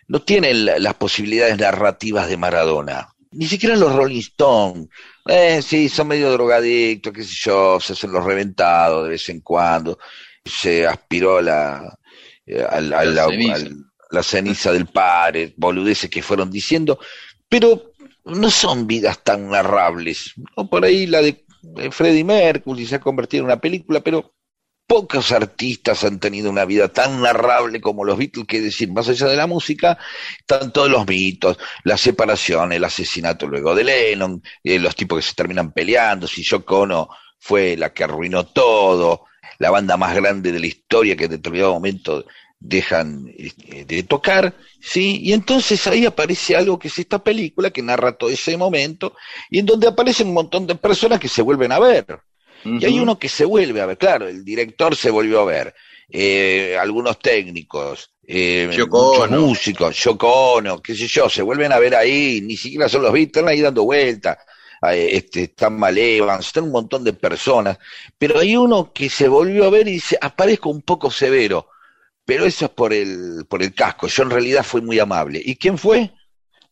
no tienen la- las posibilidades narrativas de Maradona. Ni siquiera los Rolling Stones. Eh, sí, son medio drogadictos, qué sé yo, se hacen los reventados de vez en cuando. Se aspiró la, eh, al- La al- ceniza. al- la ceniza del padre, boludeces que fueron diciendo, pero no son vidas tan narrables. ¿no? Por ahí la de eh, Freddie Mercury se ha convertido en una película, pero pocos artistas han tenido una vida tan narrable como los Beatles, que decir, más allá de la música, están todos los mitos, la separación, el asesinato luego de Lennon, eh, los tipos que se terminan peleando, si Yoko Ono fue la que arruinó todo, la banda más grande de la historia que en determinado momento dejan eh, de tocar, ¿sí? Y entonces ahí aparece algo que es esta película que narra todo ese momento y en donde aparecen un montón de personas que se vuelven a ver. Y hay uno que se vuelve a ver, claro, el director se volvió a ver, eh, algunos técnicos, eh, muchos músicos, Yoko Ono, qué sé yo, se vuelven a ver ahí, ni siquiera son los Beatles, están ahí dando vueltas, este, están Mal Evans, están un montón de personas, pero hay uno que se volvió a ver y dice, aparezco un poco severo, pero eso es por el, por el casco, yo en realidad fui muy amable. ¿Y quién fue?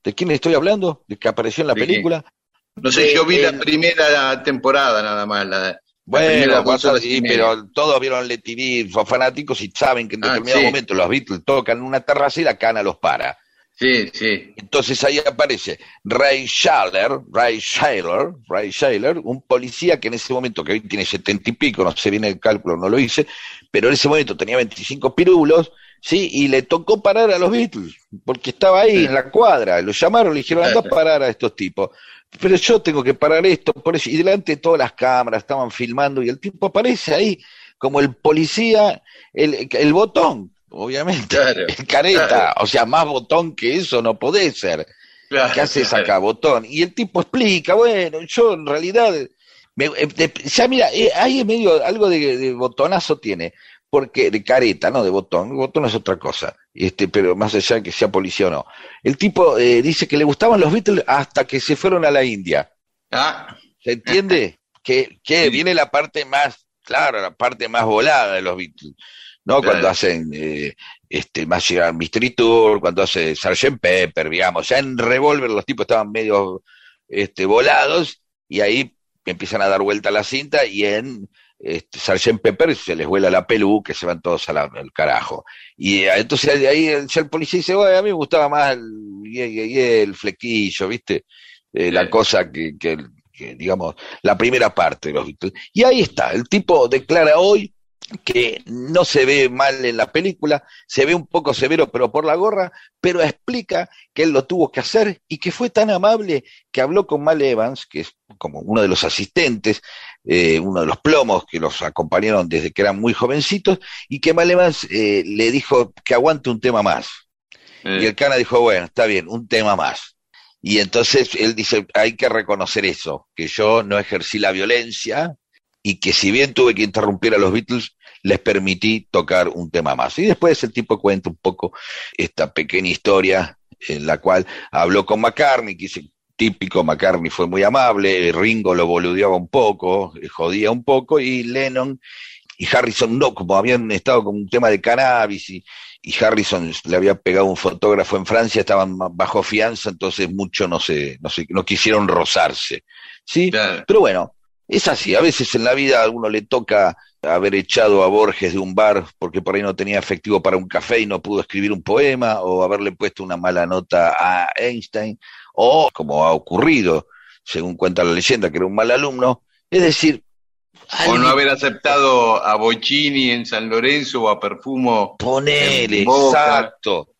¿De quién estoy hablando? ¿De que apareció en la película? No sé, yo vi la primera temporada nada más. La, Bueno, media. pero todos vieron Let son fanáticos y saben que en Ah, determinado sí. momento los Beatles tocan una terraza y la cana los para. Sí, sí. Entonces ahí aparece Ray Shaler, Ray Shaler, Ray Shaler, un policía que en ese momento, que hoy tiene setenta y pico, no sé bien el cálculo, no lo hice, pero en ese momento tenía 25 pirulos, ¿sí? Y le tocó parar a los Beatles, porque estaba ahí en la cuadra, lo llamaron, le dijeron, anda a parar a estos tipos. Pero yo tengo que parar esto, por eso, y delante de todas las cámaras estaban filmando, y el tipo aparece ahí como el policía, el, el botón, obviamente, Claro. (laughs) careta, Claro. o sea, más botón que eso no podés ser. Claro, ¿Qué haces acá, botón? Y el tipo explica, bueno, yo en realidad, me- eh, de- ya mira, eh, ahí en medio algo de, de botonazo tiene, porque de careta, no de botón, botón es otra cosa, este, pero más allá de que sea policía o no. El tipo eh, dice que le gustaban los Beatles hasta que se fueron a la India. Ah, ¿Se entiende? (laughs) que, que Sí. viene la parte más, claro, la parte más volada de los Beatles, ¿no? Claro. Cuando hacen eh, este, más llegar Mystery Tour, cuando hace Sgt. Pepper, digamos, ya en Revolver los tipos estaban medio este, volados y ahí empiezan a dar vuelta a la cinta y en este, Sgt. Pepper se les vuela la peluca, que se van todos al carajo. Y eh, entonces de ahí el, el policía dice, bueno, a mí me gustaba más el, el flequillo, ¿viste? Eh, la cosa que, que, que, digamos, la primera parte de los Beatles. Y ahí está, el tipo declara hoy que no se ve mal en la película, se ve un poco severo, pero por la gorra, pero explica que él lo tuvo que hacer y que fue tan amable que habló con Mal Evans, que es como uno de los asistentes, eh, uno de los plomos que los acompañaron desde que eran muy jovencitos, y que Mal Evans eh, le dijo que aguante un tema más. Y el Cana dijo, bueno, está bien, un tema más. Y entonces él dice, hay que reconocer eso, que yo no ejercí la violencia y que si bien tuve que interrumpir a los Beatles, les permití tocar un tema más. Y después el tipo cuenta un poco esta pequeña historia en la cual habló con McCartney, que dice, típico, McCartney fue muy amable, Ringo lo boludeaba un poco, eh, jodía un poco, y Lennon y Harrison no, como habían estado con un tema de cannabis y, y Harrison le había pegado un fotógrafo en Francia, estaban bajo fianza, entonces mucho no se, no se, no quisieron rozarse. ¿Sí? Claro. Pero bueno, es así, a veces en la vida a uno le toca haber echado a Borges de un bar porque por ahí no tenía efectivo para un café y no pudo escribir un poema, o haberle puesto una mala nota a Einstein, o como ha ocurrido, según cuenta la leyenda, que era un mal alumno, es decir, O no haber aceptado a Bocini en San Lorenzo o a Perfumo. Boca. exacto.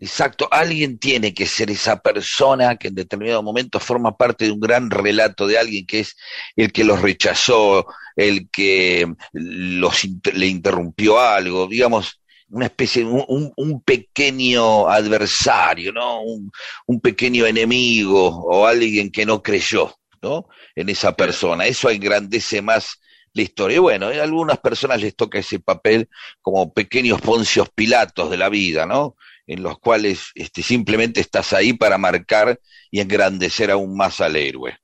Exacto, alguien tiene que ser esa persona que en determinado momento forma parte de un gran relato de alguien que es el que los rechazó, el que los le interrumpió algo, digamos, una especie, un, un- pequeño adversario, ¿no? Un, un pequeño enemigo o alguien que no creyó, ¿no? En esa persona. Eso engrandece más la historia. Y bueno, a algunas personas les toca ese papel como pequeños poncios pilatos de la vida, ¿no? En los cuales este, simplemente estás ahí para marcar y engrandecer aún más al héroe.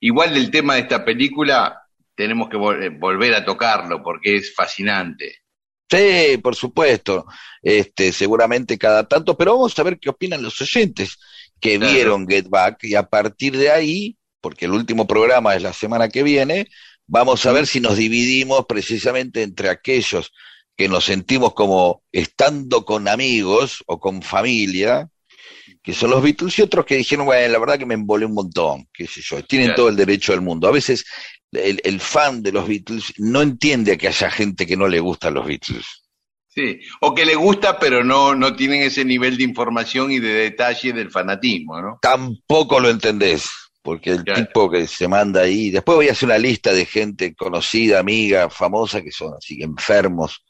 Igual del tema de esta película tenemos que vol- eh, volver a tocarlo porque es fascinante. Sí, por supuesto, este, seguramente cada tanto, pero vamos a ver qué opinan los oyentes que Claro. vieron Get Back y a partir de ahí, porque el último programa es la semana que viene, vamos a ver si nos dividimos precisamente entre aquellos que nos sentimos como estando con amigos o con familia, que son los Beatles, y otros que dijeron, bueno, la verdad que me embolé un montón, qué sé yo, tienen Claro. todo el derecho del mundo. A veces el, el fan de los Beatles no entiende que haya gente que no le gustan los Beatles. Sí, o que le gusta, pero no, no tienen ese nivel de información y de detalle del fanatismo, ¿no? Tampoco lo entendés, porque el Claro. tipo que se manda ahí, después voy a hacer una lista de gente conocida, amiga, famosa, que son así enfermos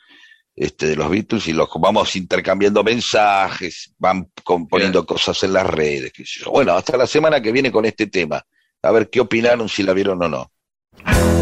este, de los Beatles y los vamos intercambiando mensajes, van componiendo cosas en las redes. Bueno, hasta la semana que viene con este tema. A ver qué opinaron, si la vieron o no. you.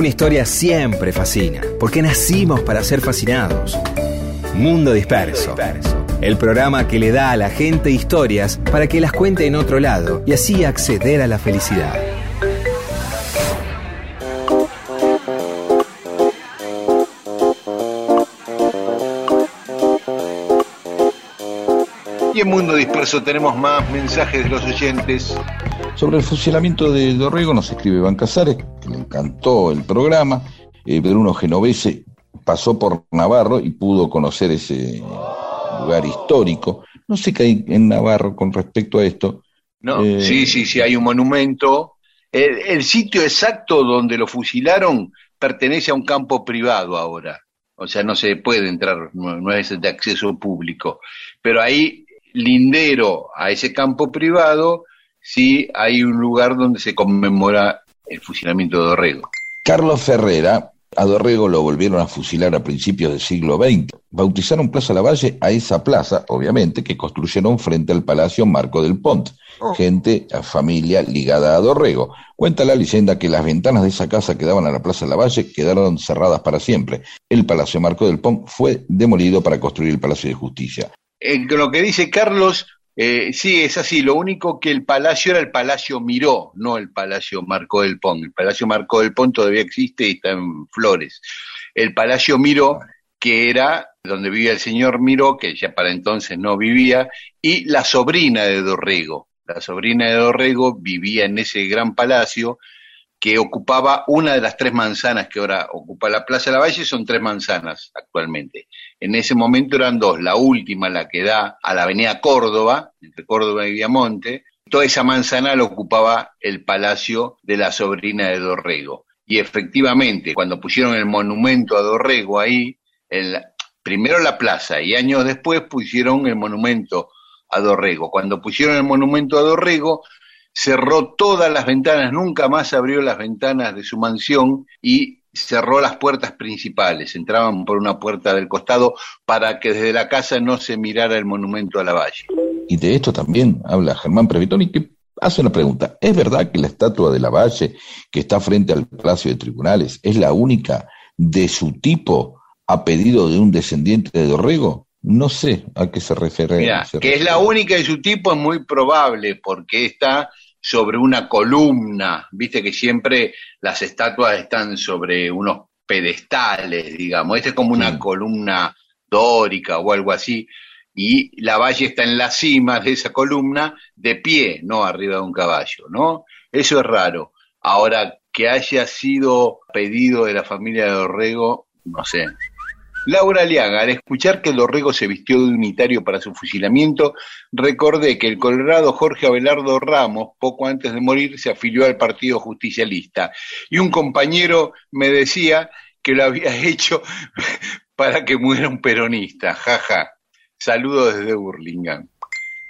Una historia siempre fascina. Porque nacimos para ser fascinados. Mundo Disperso. El programa que le da a la gente historias para que las cuente en otro lado y así acceder a la felicidad. Y en Mundo Disperso tenemos más mensajes de los oyentes. Sobre el fusilamiento de Dorrego nos escribe Iván Casares, encantó el programa. Eh, Bruno Genovese pasó por Navarro y pudo conocer ese lugar histórico. No sé qué hay en Navarro con respecto a esto. ¿no? Eh, Sí, sí, sí, hay un monumento. El, el sitio exacto donde lo fusilaron pertenece a un campo privado ahora. O sea, no se puede entrar, no, no es de acceso público. Pero ahí, lindero a ese campo privado, sí hay un lugar donde se conmemora el fusilamiento de Dorrego. Carlos Ferrera, a Dorrego lo volvieron a fusilar a principios del siglo XX. Bautizaron Plaza Lavalle a esa plaza, obviamente, que construyeron frente al Palacio Marco del Pont. Gente, a familia ligada a Dorrego. Cuenta la leyenda que las ventanas de esa casa que daban a la Plaza Lavalle quedaron cerradas para siempre. El Palacio Marco del Pont fue demolido para construir el Palacio de Justicia. Eh, lo que dice Carlos, eh, sí, es así. Lo único que el palacio era el Palacio Miró, no el Palacio Marco del Pont. El Palacio Marco del Pont todavía existe y está en Flores. El Palacio Miró que era donde vivía el señor Miró, que ya para entonces no vivía, y la sobrina de Dorrego. La sobrina de Dorrego vivía en ese gran palacio que ocupaba una de las tres manzanas que ahora ocupa la Plaza de la Valle, son tres manzanas actualmente. En ese momento eran dos, la última, la que da a la avenida Córdoba, entre Córdoba y Viamonte, toda esa manzana la ocupaba el palacio de la sobrina de Dorrego. Y efectivamente, cuando pusieron el monumento a Dorrego ahí, primero la plaza y años después pusieron el monumento a Dorrego. Cuando pusieron el monumento a Dorrego, cerró todas las ventanas, nunca más abrió las ventanas de su mansión y cerró las puertas principales. Entraban por una puerta del costado para que desde la casa no se mirara el monumento a la valle. Y de esto también habla Germán Previtoni, que hace una pregunta. ¿Es verdad que la estatua de la Valle, que está frente al Palacio de Tribunales, es la única de su tipo a pedido de un descendiente de Dorrego? No sé a qué se refiere. Mira, se que es la única de su tipo es muy probable porque está sobre una columna, viste que siempre las estatuas están sobre unos pedestales, digamos, esta es como una Sí. columna dórica o algo así, y la valle está en la cima de esa columna de pie, no arriba de un caballo, ¿no? Eso es raro. Ahora, que haya sido pedido de la familia de Dorrego, no sé, Laura Aliaga, al escuchar que Dorrego se vistió de unitario para su fusilamiento, recordé que el colorado Jorge Abelardo Ramos, poco antes de morir, se afilió al Partido Justicialista. Y un compañero me decía que lo había (laughs) hecho para que muera un peronista. Jaja. Saludos desde Burlingame.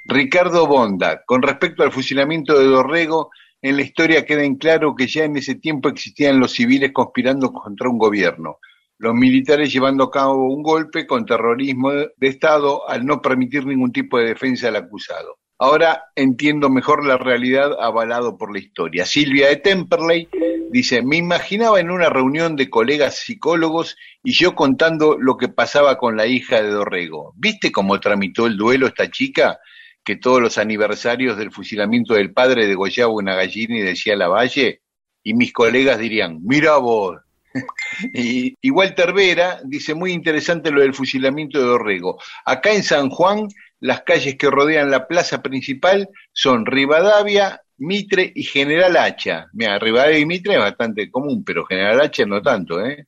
Ricardo Bonda, con respecto al fusilamiento de Dorrego, en la historia queda en claro que ya en ese tiempo existían los civiles conspirando contra un gobierno los militares llevando a cabo un golpe con terrorismo de Estado al no permitir ningún tipo de defensa al acusado. Ahora entiendo mejor la realidad avalado por la historia. Silvia de Temperley dice, me imaginaba en una reunión de colegas psicólogos y yo contando lo que pasaba con la hija de Dorrego. ¿Viste cómo tramitó el duelo esta chica? Que todos los aniversarios del fusilamiento del padre degollaba una gallina y decía la valle. Y mis colegas dirían, mira vos, (laughs) y, y Walter Vera dice, muy interesante lo del fusilamiento de Dorrego. Acá en San Juan, las calles que rodean la plaza principal son Rivadavia, Mitre y General Hacha. Mira, Rivadavia y Mitre es bastante común, pero General Hacha no tanto, ¿eh?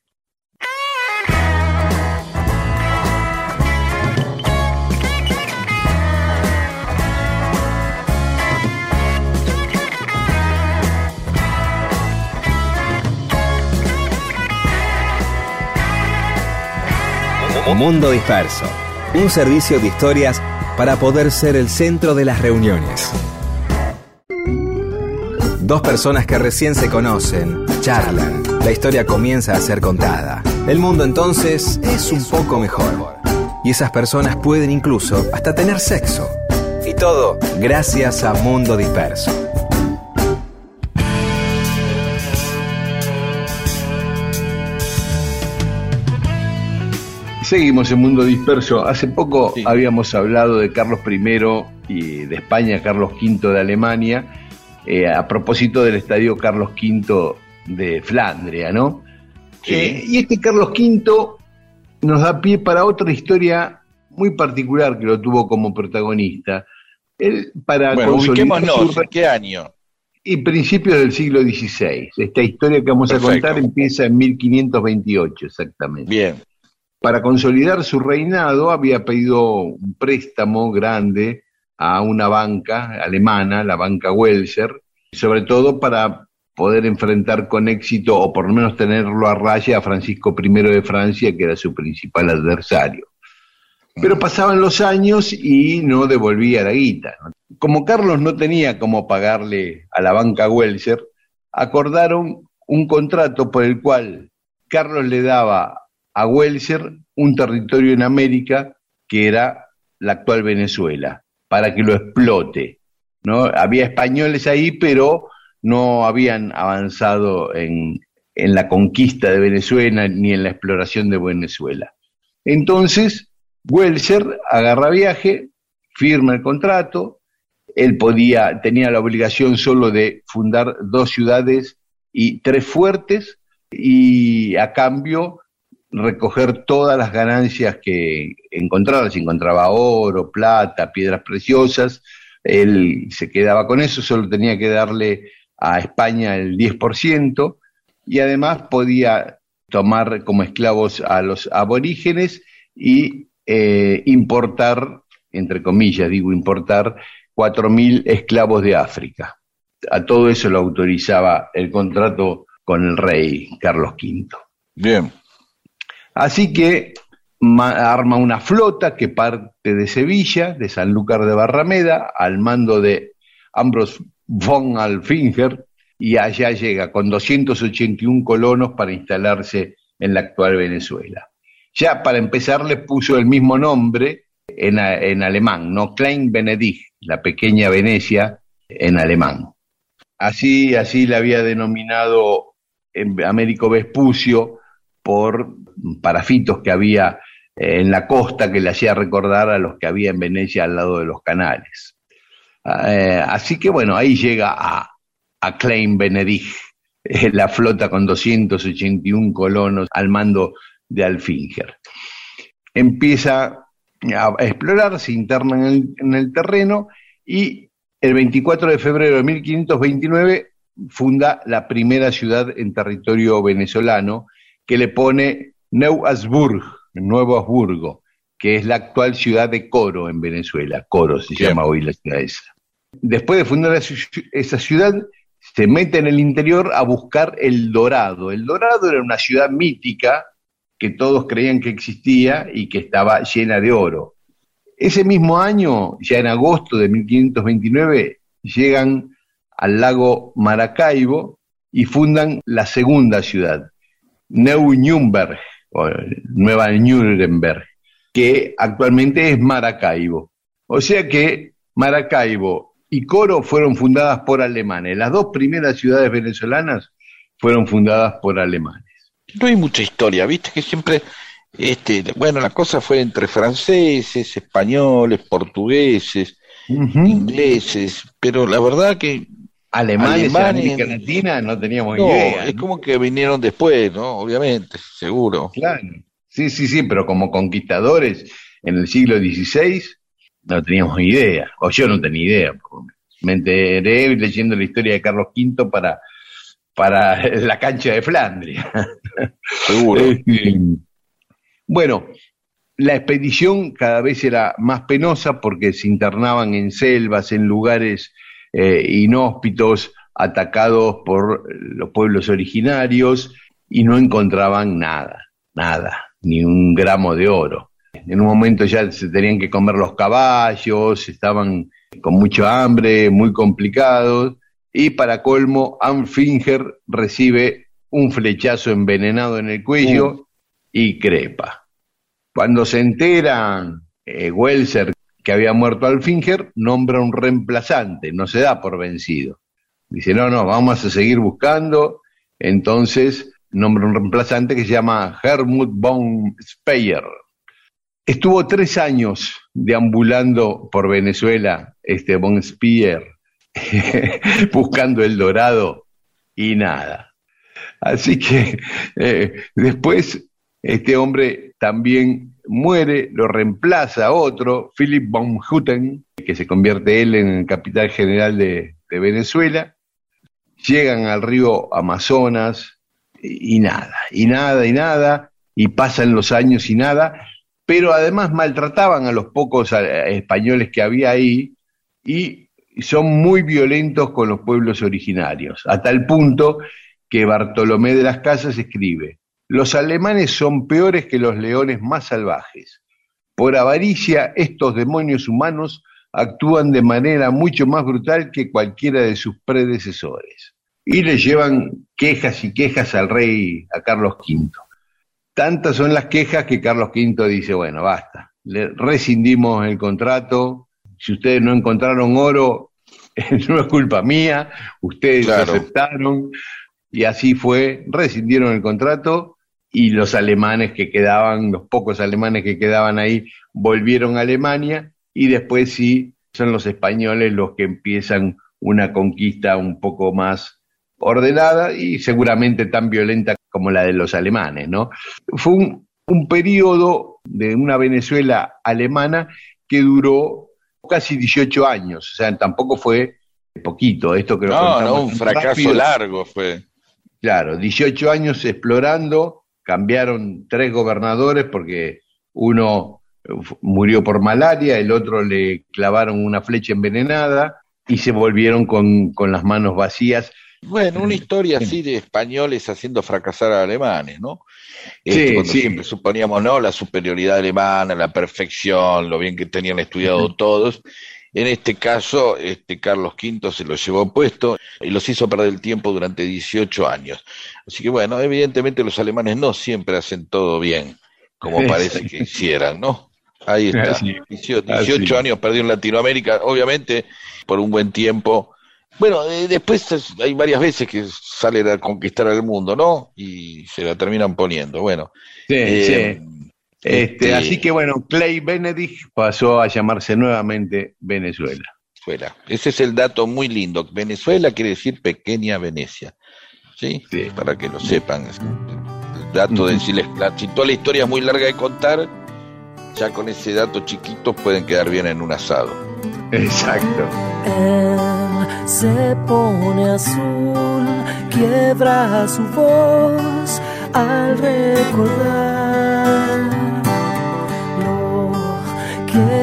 Mundo Disperso, un servicio de historias para poder ser el centro de las reuniones. Dos personas que recién se conocen, charlan, la historia comienza a ser contada. El mundo entonces es un poco mejor. Y esas personas pueden incluso hasta tener sexo. Y todo gracias a Mundo Disperso. Seguimos en Mundo Disperso. Hace poco Sí. habíamos hablado de Carlos I y de España, Carlos V de Alemania, eh, a propósito del estadio Carlos V de Flandria, ¿no? Sí. Eh, y este Carlos V nos da pie para otra historia muy particular que lo tuvo como protagonista. Él, para Bueno, ubiquémonos. su ¿Qué año? y principios del siglo XVI. Esta historia que vamos Perfecto. a contar empieza en 1528, exactamente. Bien. Para consolidar su reinado había pedido un préstamo grande a una banca alemana, la banca Welser, sobre todo para poder enfrentar con éxito o por lo menos tenerlo a raya a Francisco I de Francia, que era su principal adversario. Pero pasaban los años y no devolvía la guita. Como Carlos no tenía cómo pagarle a la banca Welser, acordaron un contrato por el cual Carlos le daba a Welser un territorio en América que era la actual Venezuela, para que lo explote. ¿no? Había españoles ahí, pero no habían avanzado en, en la conquista de Venezuela ni en la exploración de Venezuela. Entonces, Welser agarra viaje, firma el contrato, él podía, tenía la obligación solo de fundar dos ciudades y tres fuertes, y a cambio recoger todas las ganancias que encontraba, si encontraba oro, plata, piedras preciosas, él se quedaba con eso, solo tenía que darle a España el 10% y además podía tomar como esclavos a los aborígenes y eh, importar, entre comillas digo importar, 4.000 esclavos de África. A todo eso lo autorizaba el contrato con el rey Carlos V. Bien. Así que ma- arma una flota que parte de Sevilla, de Sanlúcar de Barrameda, al mando de Ambros von Alfinger, y allá llega con 281 colonos para instalarse en la actual Venezuela. Ya para empezar le puso el mismo nombre en, alemán, no Klein Venedig, la pequeña Venecia en alemán. Así, así le había denominado en Américo Vespucio por parafitos que había eh, en la costa que le hacía recordar a los que había en Venecia al lado de los canales. Eh, así que bueno, ahí llega a, a Klein eh, la flota con 281 colonos al mando de Alfinger. Empieza a explorar, se interna en el, en el terreno y el 24 de febrero de 1529 funda la primera ciudad en territorio venezolano que le pone Neu Asburg, Nuevo Habsburgo, que es la actual ciudad de Coro en Venezuela. Coro se Bien. llama hoy la ciudad esa. Después de fundar esa ci- esa ciudad, se mete en el interior a buscar el Dorado. El Dorado era una ciudad mítica que todos creían que existía y que estaba llena de oro. Ese mismo año, ya en agosto de 1529, llegan al lago Maracaibo y fundan la segunda ciudad, Neu Nürnberg, Nueva Nuremberg, que actualmente es Maracaibo. O sea que Maracaibo y Coro fueron fundadas por alemanes. Las dos primeras ciudades venezolanas fueron fundadas por alemanes. No hay mucha historia, viste que siempre, este, bueno, la cosa fue entre franceses, españoles, portugueses, ingleses, pero la verdad que Alemanes, en Alemanes- América Latina no teníamos no, idea. es ¿no? como que vinieron después, ¿no? Obviamente, seguro. Claro. Sí, sí, sí, pero como conquistadores en el siglo XVI no teníamos idea, o yo no tenía idea. Me enteré leyendo la historia de Carlos V para, para (laughs) la cancha de Flandria. (laughs) Seguro. Este, bueno, la expedición cada vez era más penosa porque se internaban en selvas, en lugares eh, inhóspitos, atacados por los pueblos originarios y no encontraban nada, nada, ni un gramo de oro. En un momento ya se tenían que comer los caballos, estaban con mucho hambre, muy complicados, y para colmo, Anfinger recibe un flechazo envenenado en el cuello y crepa. Cuando se enteran eh, Welser que había muerto Alfinger, nombra un reemplazante, no se da por vencido. Dice, no, no, vamos a seguir buscando. Entonces nombra un reemplazante que se llama Hermut von Speyer. Estuvo tres años deambulando por Venezuela, este von Speyer, (laughs) buscando el dorado y nada. Así que eh, después este hombre también muere, lo reemplaza otro, Philip von Hutten, que se convierte él en el capitán general de, de Venezuela. Llegan al río Amazonas y, y nada, y nada, y nada, y pasan los años y nada, pero además maltrataban a los pocos eh, españoles que había ahí y son muy violentos con los pueblos originarios, a tal punto que Bartolomé de las Casas escribe, los alemanes son peores que los leones más salvajes. Por avaricia, estos demonios humanos actúan de manera mucho más brutal que cualquiera de sus predecesores. Y le llevan quejas y quejas al rey, a Carlos V. Tantas son las quejas que Carlos V dice, bueno, basta, le rescindimos el contrato, si ustedes no encontraron oro, (laughs) no es culpa mía, ustedes Claro. aceptaron, y así fue, rescindieron el contrato y los alemanes que quedaban, los pocos alemanes que quedaban ahí, volvieron a Alemania y después sí son los españoles los que empiezan una conquista un poco más ordenada y seguramente tan violenta como la de los alemanes, ¿no? Fue un, un periodo de una Venezuela alemana que duró casi 18 años, o sea, tampoco fue poquito, esto que lo No, un fracaso rápido. largo fue. Claro, 18 años explorando, cambiaron tres gobernadores porque uno eh, murió por malaria, el otro le clavaron una flecha envenenada y se volvieron con, con las manos vacías. Bueno, una historia así de españoles haciendo fracasar a alemanes, ¿no? Este, Sí, cuando sí. siempre suponíamos, ¿no? La superioridad alemana, la perfección, lo bien que tenían estudiado (laughs) todos. En este caso, este Carlos V se lo llevó puesto y los hizo perder el tiempo durante 18 años. Así que bueno, evidentemente los alemanes no siempre hacen todo bien, como parece que hicieran, ¿no? Ahí está. Así, 18, así. 18 años perdido en Latinoamérica, obviamente por un buen tiempo. Bueno, eh, después es- hay varias veces que salen a conquistar al mundo, ¿no? Y se la terminan poniendo. Bueno, Sí, eh, sí. Este, este, Así que bueno, Clay Benedict pasó a llamarse nuevamente Venezuela. Venezuela. Ese es el dato muy lindo. Venezuela quiere decir pequeña Venecia. ¿Sí? Sí. Para que lo sepan. El dato de decirles, la- si toda la historia es muy larga de contar, ya con ese dato chiquito pueden quedar bien en un asado. Exacto. Él se pone azul, quiebra su voz al recordar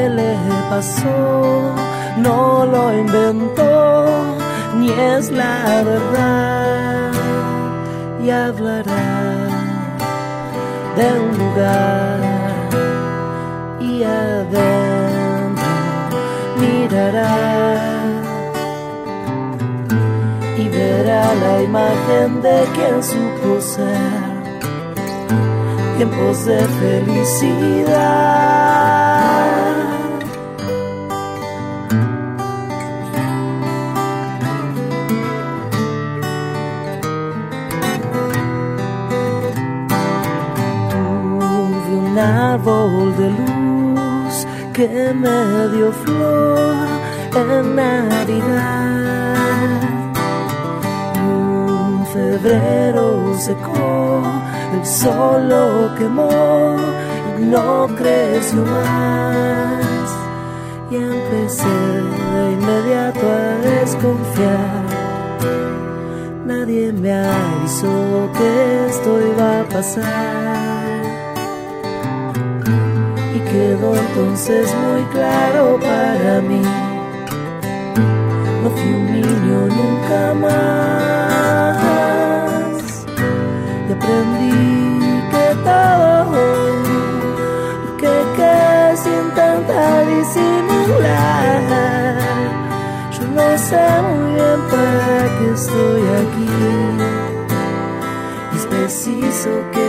le pasó. No lo inventó, ni es la verdad. Y hablará de un lugar y adentro mirará y verá la imagen de quien supo ser tiempos de felicidad. Árbol de luz que me dio flor en Navidad. Un febrero secó, el sol lo quemó y no creció más. Y empecé de inmediato a desconfiar. Nadie me avisó que esto iba a pasar. Quedó entonces muy claro para mí. No fui un niño nunca más. Y aprendí que todo lo que, sin tanta disimular. Yo no sé muy bien para qué estoy aquí. Es preciso que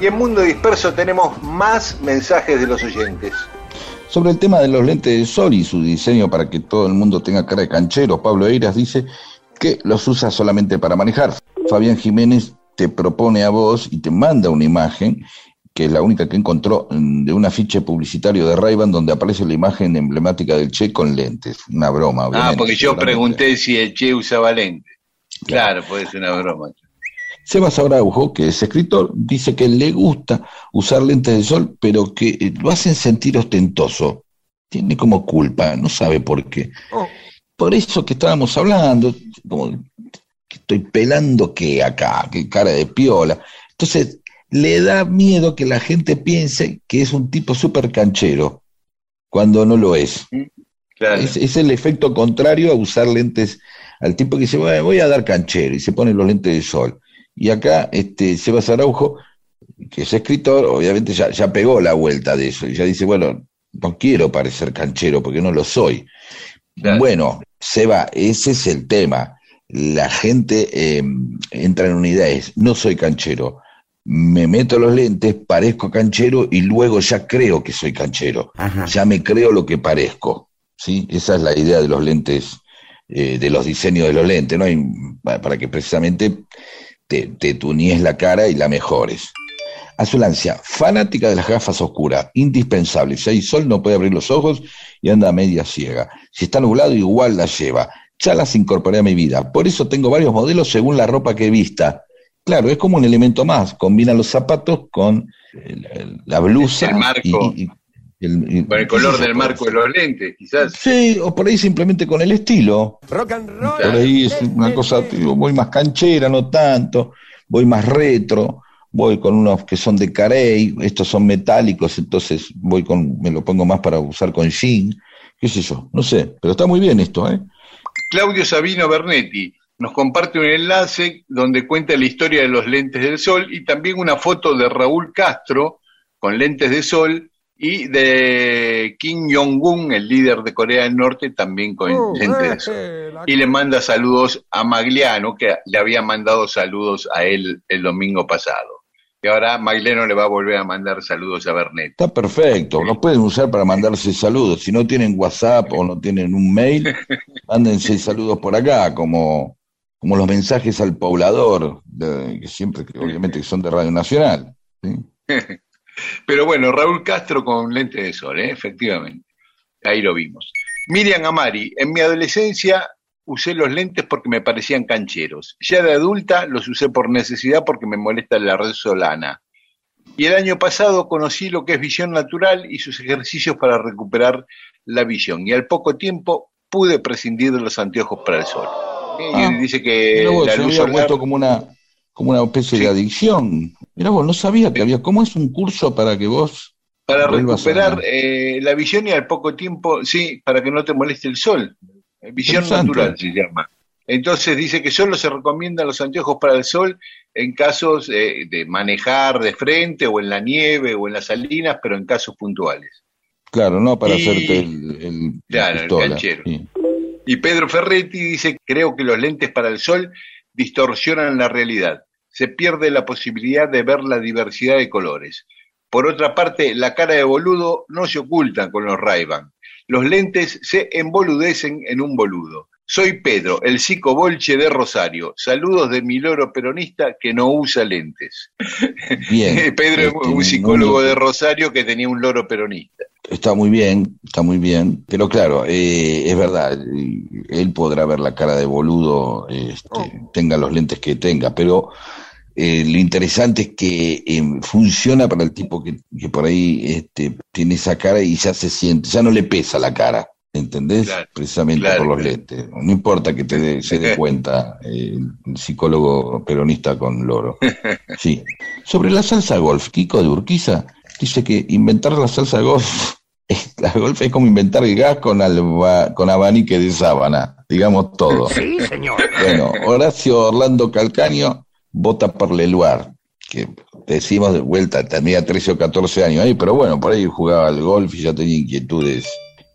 Y en Mundo Disperso tenemos más mensajes de los oyentes. Sobre el tema de los lentes de sol y su diseño para que todo el mundo tenga cara de canchero, Pablo Eiras dice que los usa solamente para manejar. Fabián Jiménez te propone a vos y te manda una imagen, que es la única que encontró, mm, de un afiche publicitario de ray donde aparece la imagen emblemática del Che con lentes. Una broma, obviamente. Ah, porque yo pregunté si el Che usaba lentes. Claro, puede ser una broma. Sebas Araujo, que es escritor, dice que le gusta usar lentes de sol, pero que eh, lo hacen sentir ostentoso. Tiene como culpa, no sabe por qué. Oh. Por eso que estábamos hablando, como que estoy pelando que acá, que cara de piola. Entonces, le da miedo que la gente piense que es un tipo súper canchero, cuando no lo es. Claro. Es, es el efecto contrario a usar lentes al tipo que dice, "Bueno, voy a dar canchero y se pone los lentes de sol. Y acá, este, Sebas Araujo, que es escritor, obviamente ya, ya pegó la vuelta de eso, y ya dice, bueno, no quiero parecer canchero porque no lo soy. Claro. Bueno, Seba, ese es el tema. La gente eh, entra en una idea, es, no soy canchero, me meto los lentes, parezco canchero y luego ya creo que soy canchero. Ajá. Ya me creo lo que parezco. ¿sí? Esa es la idea de los lentes, eh, de los diseños de los lentes, ¿no? Y para que precisamente te, te tunees la cara y la mejores. Azulancia, fanática de las gafas oscuras, indispensable. Si hay sol no puede abrir los ojos y anda media ciega. Si está nublado igual la lleva. Ya las incorporé a mi vida. Por eso tengo varios modelos según la ropa que vista. Claro, es como un elemento más. Combina los zapatos con la blusa. El marco. y- y- el, y- Con el color del marco de los lentes, quizás. Sí, o por ahí simplemente con el estilo. Rock and roll. Por ahí es una cosa, digo, voy más canchera, no tanto, voy más retro, voy con unos que son de carey, estos son metálicos, entonces voy con, me lo pongo más para usar con jean, qué sé yo, no sé, pero está muy bien esto, ¿eh? Claudio Sabino Bernetti nos comparte un enlace donde cuenta la historia de los lentes del sol y también una foto de Raúl Castro con lentes de sol y de Kim Jong-un, el líder de Corea del Norte, también con Oh, eh, sol. la- Y le manda saludos a Magliano, que le había mandado saludos a él el domingo pasado. Y ahora Magliano le va a volver a mandar saludos a Bernetti. Está perfecto, lo pueden usar para mandarse saludos, si no tienen WhatsApp o no tienen un mail, (laughs) mándense saludos por acá, como, como los mensajes al poblador, de- que siempre, que obviamente que son de Radio Nacional. ¿sí? (laughs) Pero bueno, Raúl Castro con lentes de sol, ¿eh? efectivamente. Ahí lo vimos. Miriam Amari, en mi adolescencia usé los lentes porque me parecían cancheros. Ya de adulta los usé por necesidad porque me molesta la red solana. Y el año pasado conocí lo que es visión natural y sus ejercicios para recuperar la visión. Y al poco tiempo pude prescindir de los anteojos para el sol. Ah, y dice que la luz solar puesto como una, como una especie Sí. de adicción. Mira vos, no sabía que había, ¿cómo es un curso para que vos para a- recuperar eh, la visión y al poco tiempo, sí, para que no te moleste el sol. Eh, Visión natural se llama. Entonces dice que solo se recomiendan los anteojos para el sol en casos eh, de manejar de frente o en la nieve o en las salinas, pero en casos puntuales. Claro, no para Y- hacerte el, el- la Claro, el canchero. sí. Y Pedro Ferretti dice, creo que los lentes para el sol distorsionan la realidad. Se pierde la posibilidad de ver la diversidad de colores. Por otra parte, la cara de boludo no se oculta con los ray Los lentes se emboludecen en un boludo. Soy Pedro, el psicobolche de Rosario. Saludos de mi loro peronista que no usa lentes. Bien. (laughs) Pedro es Este, un psicólogo de Rosario que tenía un loro peronista. Está muy bien, está muy bien, pero claro, eh, es verdad, él podrá ver la cara de boludo, este, tenga los lentes que tenga, pero eh, lo interesante es que eh, funciona para el tipo que, que por ahí este, tiene esa cara y ya se siente, ya no le pesa la cara, ¿entendés? Claro, Precisamente claro, por los claro. lentes. No importa que te dé- se dé (laughs) cuenta eh, el psicólogo peronista con loro. Sí. Sobre la salsa golf, Kiko de Urquiza dice que inventar la salsa golf, (laughs) la golf es como inventar el gas con, alba- con abanique de sábana, digamos todo. Sí, señor. Bueno, Horacio Orlando Calcaño vota por Leluar, que decimos de vuelta, tenía 13 o 14 años ahí, pero bueno, por ahí jugaba al golf y ya tenía inquietudes.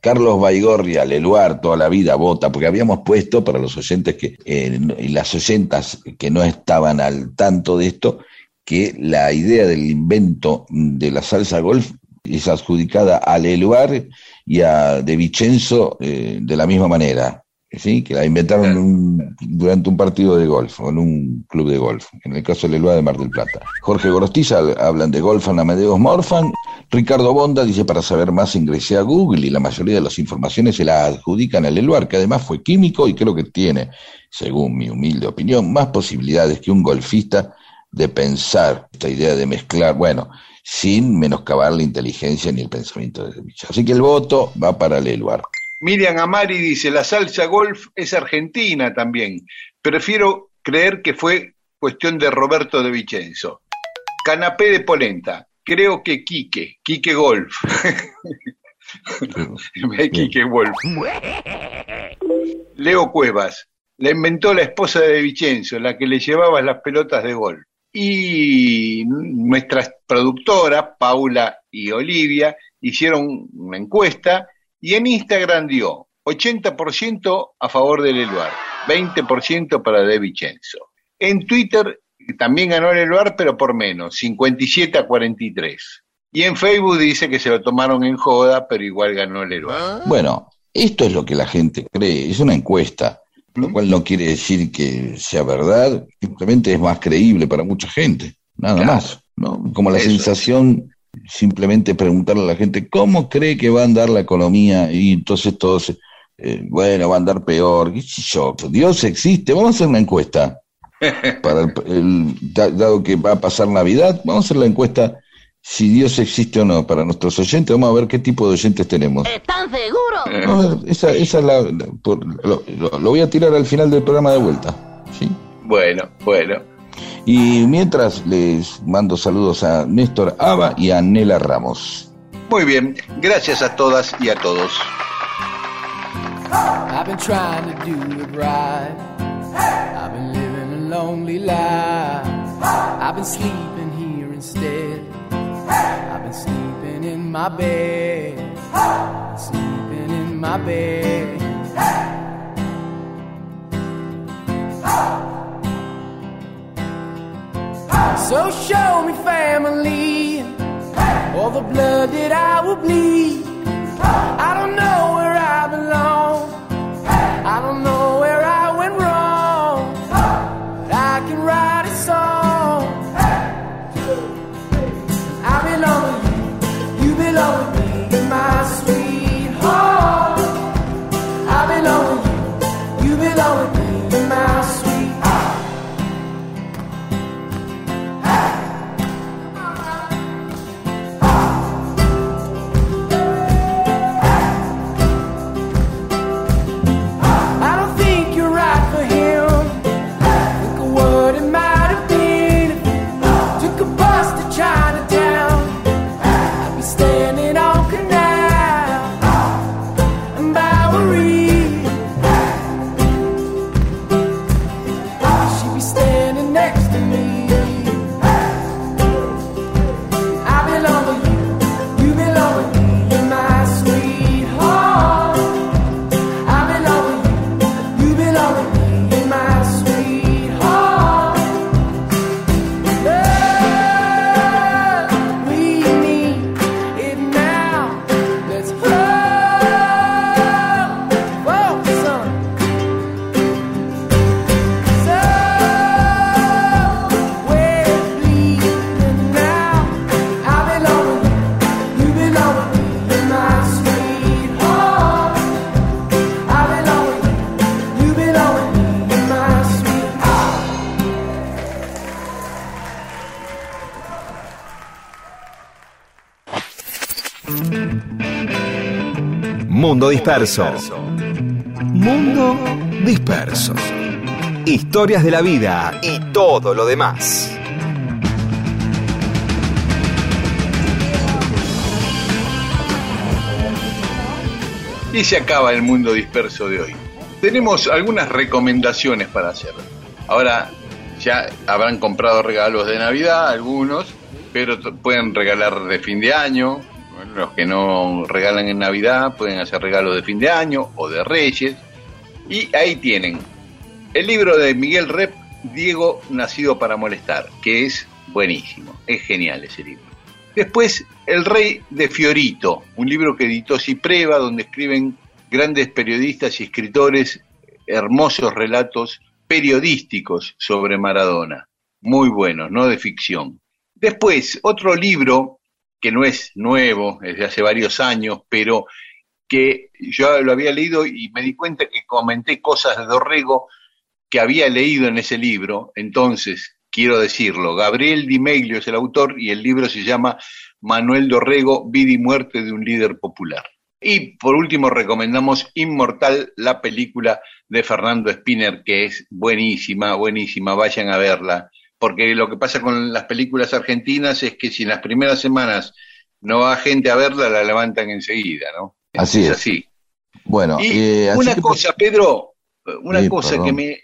Carlos Baigorria, Leluar, toda la vida vota, porque habíamos puesto para los oyentes que, eh, y las oyentas que no estaban al tanto de esto, que la idea del invento de la salsa golf es adjudicada a Leluar y a De Vicenzo eh, de la misma manera. ¿Sí? que la inventaron un- durante un partido de golf o en un club de golf, en el caso de Leloa de Mar del Plata. Jorge Gorostiza hablan de golf en Amadeus Morfan. Ricardo Bonda dice para saber más ingresé a Google y la mayoría de las informaciones se las adjudican a Leluar, que además fue químico y creo que tiene, según mi humilde opinión, más posibilidades que un golfista de pensar esta idea de mezclar, bueno, sin menoscabar la inteligencia ni el pensamiento de bicho. Así que el voto va para Leluar. Miriam Amari dice, la salsa golf es argentina también. Prefiero creer que fue cuestión de Roberto de Vicenzo. Canapé de polenta. Creo que Quique, Quique Golf. (laughs) Quique Golf. Leo Cuevas. la inventó la esposa de Vicenzo, la que le llevaba las pelotas de gol. Y nuestras productoras, Paula y Olivia, hicieron una encuesta y en Instagram dio 80% a favor del Eluar, 20% para De Vicenzo. En Twitter también ganó el Eluar, pero por menos, 57 a 43. Y en Facebook dice que se lo tomaron en joda, pero igual ganó el Eluar. Bueno, esto es lo que la gente cree, es una encuesta, lo cual no quiere decir que sea verdad, simplemente es más creíble para mucha gente, nada Claro. más, ¿no? Como la Eso. sensación, simplemente preguntarle a la gente, ¿cómo cree que va a andar la economía? Y entonces todos, eh, bueno, va a andar peor, qué sé yo, Dios existe, vamos a hacer una encuesta, (laughs) para el, el- da- dado que va a pasar Navidad, vamos a hacer la encuesta si Dios existe o no para nuestros oyentes, vamos a ver qué tipo de oyentes tenemos. ¿Están seguros? Vamos a ver, esa, esa es la, la- por- lo, lo- lo voy a tirar al final del programa de vuelta. ¿sí? Bueno, bueno. Y mientras les mando saludos a Néstor Ava y a Nela Ramos. Muy bien, gracias a todas y a todos. I've been trying to do it right. I've been living a lonely life. I've been sleeping here instead. I've been sleeping in my bed. Sleeping in my bed. So show me family, all the blood that I will bleed. I don't know where I belong. I don't know Mundo Disperso. Mundo Disperso. Historias de la vida y todo lo demás. Y se acaba el mundo disperso de hoy. Tenemos algunas recomendaciones para hacer. Ahora ya habrán comprado regalos de Navidad, algunos, pero pueden regalar de fin de año. Los que no regalan en Navidad pueden hacer regalos de fin de año o de Reyes. Y ahí tienen el libro de Miguel Rep, Diego Nacido para Molestar, que es buenísimo, es genial ese libro. Después, El Rey de Fiorito, un libro que editó Cipreva, donde escriben grandes periodistas y escritores hermosos relatos periodísticos sobre Maradona, muy buenos, no de ficción. Después, otro libro que no es nuevo, es de hace varios años, pero que yo lo había leído y me di cuenta que comenté cosas de Dorrego que había leído en ese libro, entonces quiero decirlo, Gabriel Di Meglio es el autor y el libro se llama Manuel Dorrego, Vida y Muerte de un líder popular. Y por último recomendamos Inmortal, la película de Fernando Spinner, que es buenísima, buenísima, vayan a verla, porque lo que pasa con las películas argentinas es que si en las primeras semanas no va gente a verla, la levantan enseguida, ¿no? Así es. así. Bueno, Y eh, así una que- cosa, Pedro, Una Sí, cosa perdón. que me...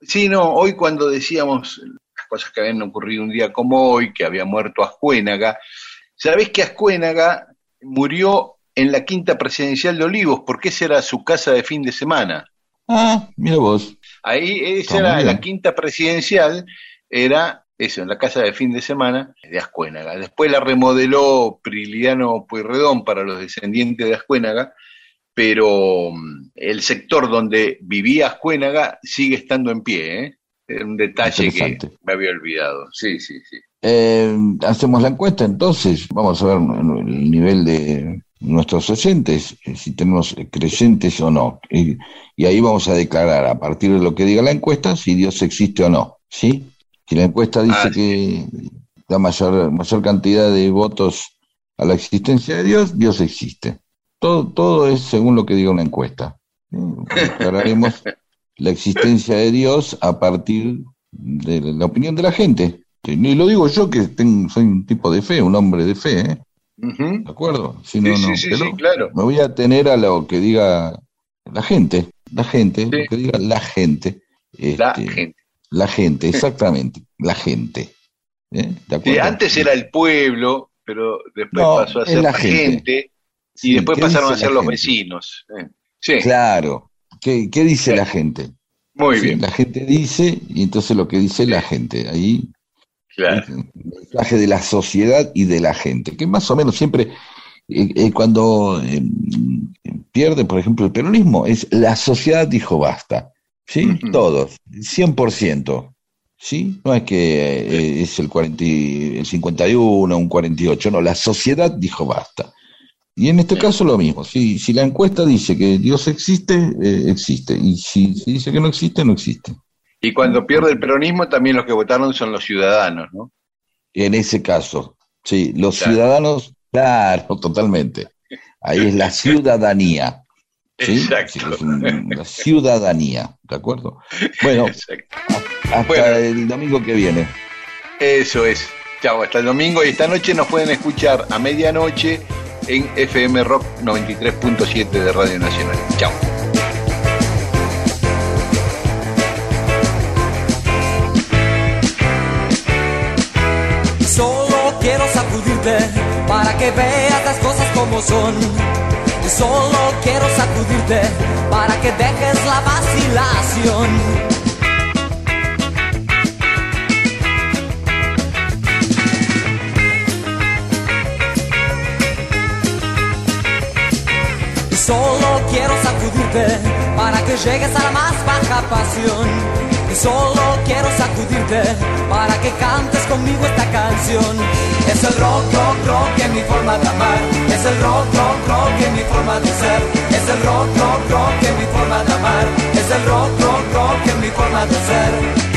Sí, no, hoy cuando decíamos las cosas que habían ocurrido un día como hoy, que había muerto Ascuénaga, ¿sabés que Ascuénaga murió en la quinta presidencial de Olivos? Porque esa era su casa de fin de semana. Ah, mira vos. Ahí esa era la quinta presidencial, era eso, en la casa de fin de semana de Ascuénaga. Después la remodeló Priliano Pueyrredón para los descendientes de Ascuénaga, pero mm, el sector donde vivía Ascuénaga sigue estando en pie, ¿eh? Era un detalle que me había olvidado. Sí, sí, sí. Eh, hacemos la encuesta entonces, vamos a ver el nivel de nuestros oyentes, eh, si tenemos creyentes o no. Y, y ahí vamos a declarar, a partir de lo que diga la encuesta, si Dios existe o no. ¿Sí? Si la encuesta dice Ah, que da mayor, mayor cantidad de votos a la existencia de Dios, Dios existe. Todo, todo es según lo que diga una encuesta. Declararemos (laughs) la existencia de Dios a partir de la opinión de la gente. Y lo digo yo que tengo, soy un tipo de fe, un hombre de fe, ¿eh? ¿De acuerdo? Si Sí, no, sí, no, sí, sí, claro. me voy a tener a lo que diga la gente, la gente, lo que diga la gente. La este, gente. La gente, exactamente, la gente. ¿eh? Antes era el pueblo, pero después No, pasó a ser la gente. Sí, y después ¿qué pasaron a ser los gente? vecinos. ¿eh? Sí, Claro. ¿Qué, qué dice Sí. la gente? muy bien, La gente dice, y entonces lo que dice la gente, ahí claro. el mensaje de la sociedad y de la gente, que más o menos siempre, eh, eh, cuando eh, pierde, por ejemplo, el peronismo, es la sociedad dijo basta, ¿sí? Ujú. Todos, 100%, ¿sí? No es que eh, es el, 40, y- el 51, un 48, no, la sociedad dijo basta. Y en este caso lo mismo, si, si la encuesta dice que Dios existe, eh, existe, y si, si dice que no existe, no existe. Y cuando pierde el peronismo, también los que votaron son los ciudadanos, ¿no? En ese caso, sí, los Claro. ciudadanos, claro, totalmente. Ahí es la ciudadanía. (laughs) ¿sí? Exacto. Es ciudadanía, ¿de acuerdo? Bueno, Exacto. hasta Bueno. el domingo que viene. Eso es. Chao, hasta el domingo. Y esta noche nos pueden escuchar a medianoche en FM Rock 93.7 de Radio Nacional. Chao. Solo quiero sacudirte para que veas las cosas como son. Solo quiero sacudirte para que dejes la vacilación. Solo quiero sacudirte para que llegues a la más baja pasión. Solo quiero sacudirte para que cantes conmigo esta canción. Es el rock, rock, rock en mi forma de amar. Es el rock, rock, rock en mi forma de ser. Es el rock, rock, rock en mi forma de amar. Es el rock, rock, rock en mi forma de ser.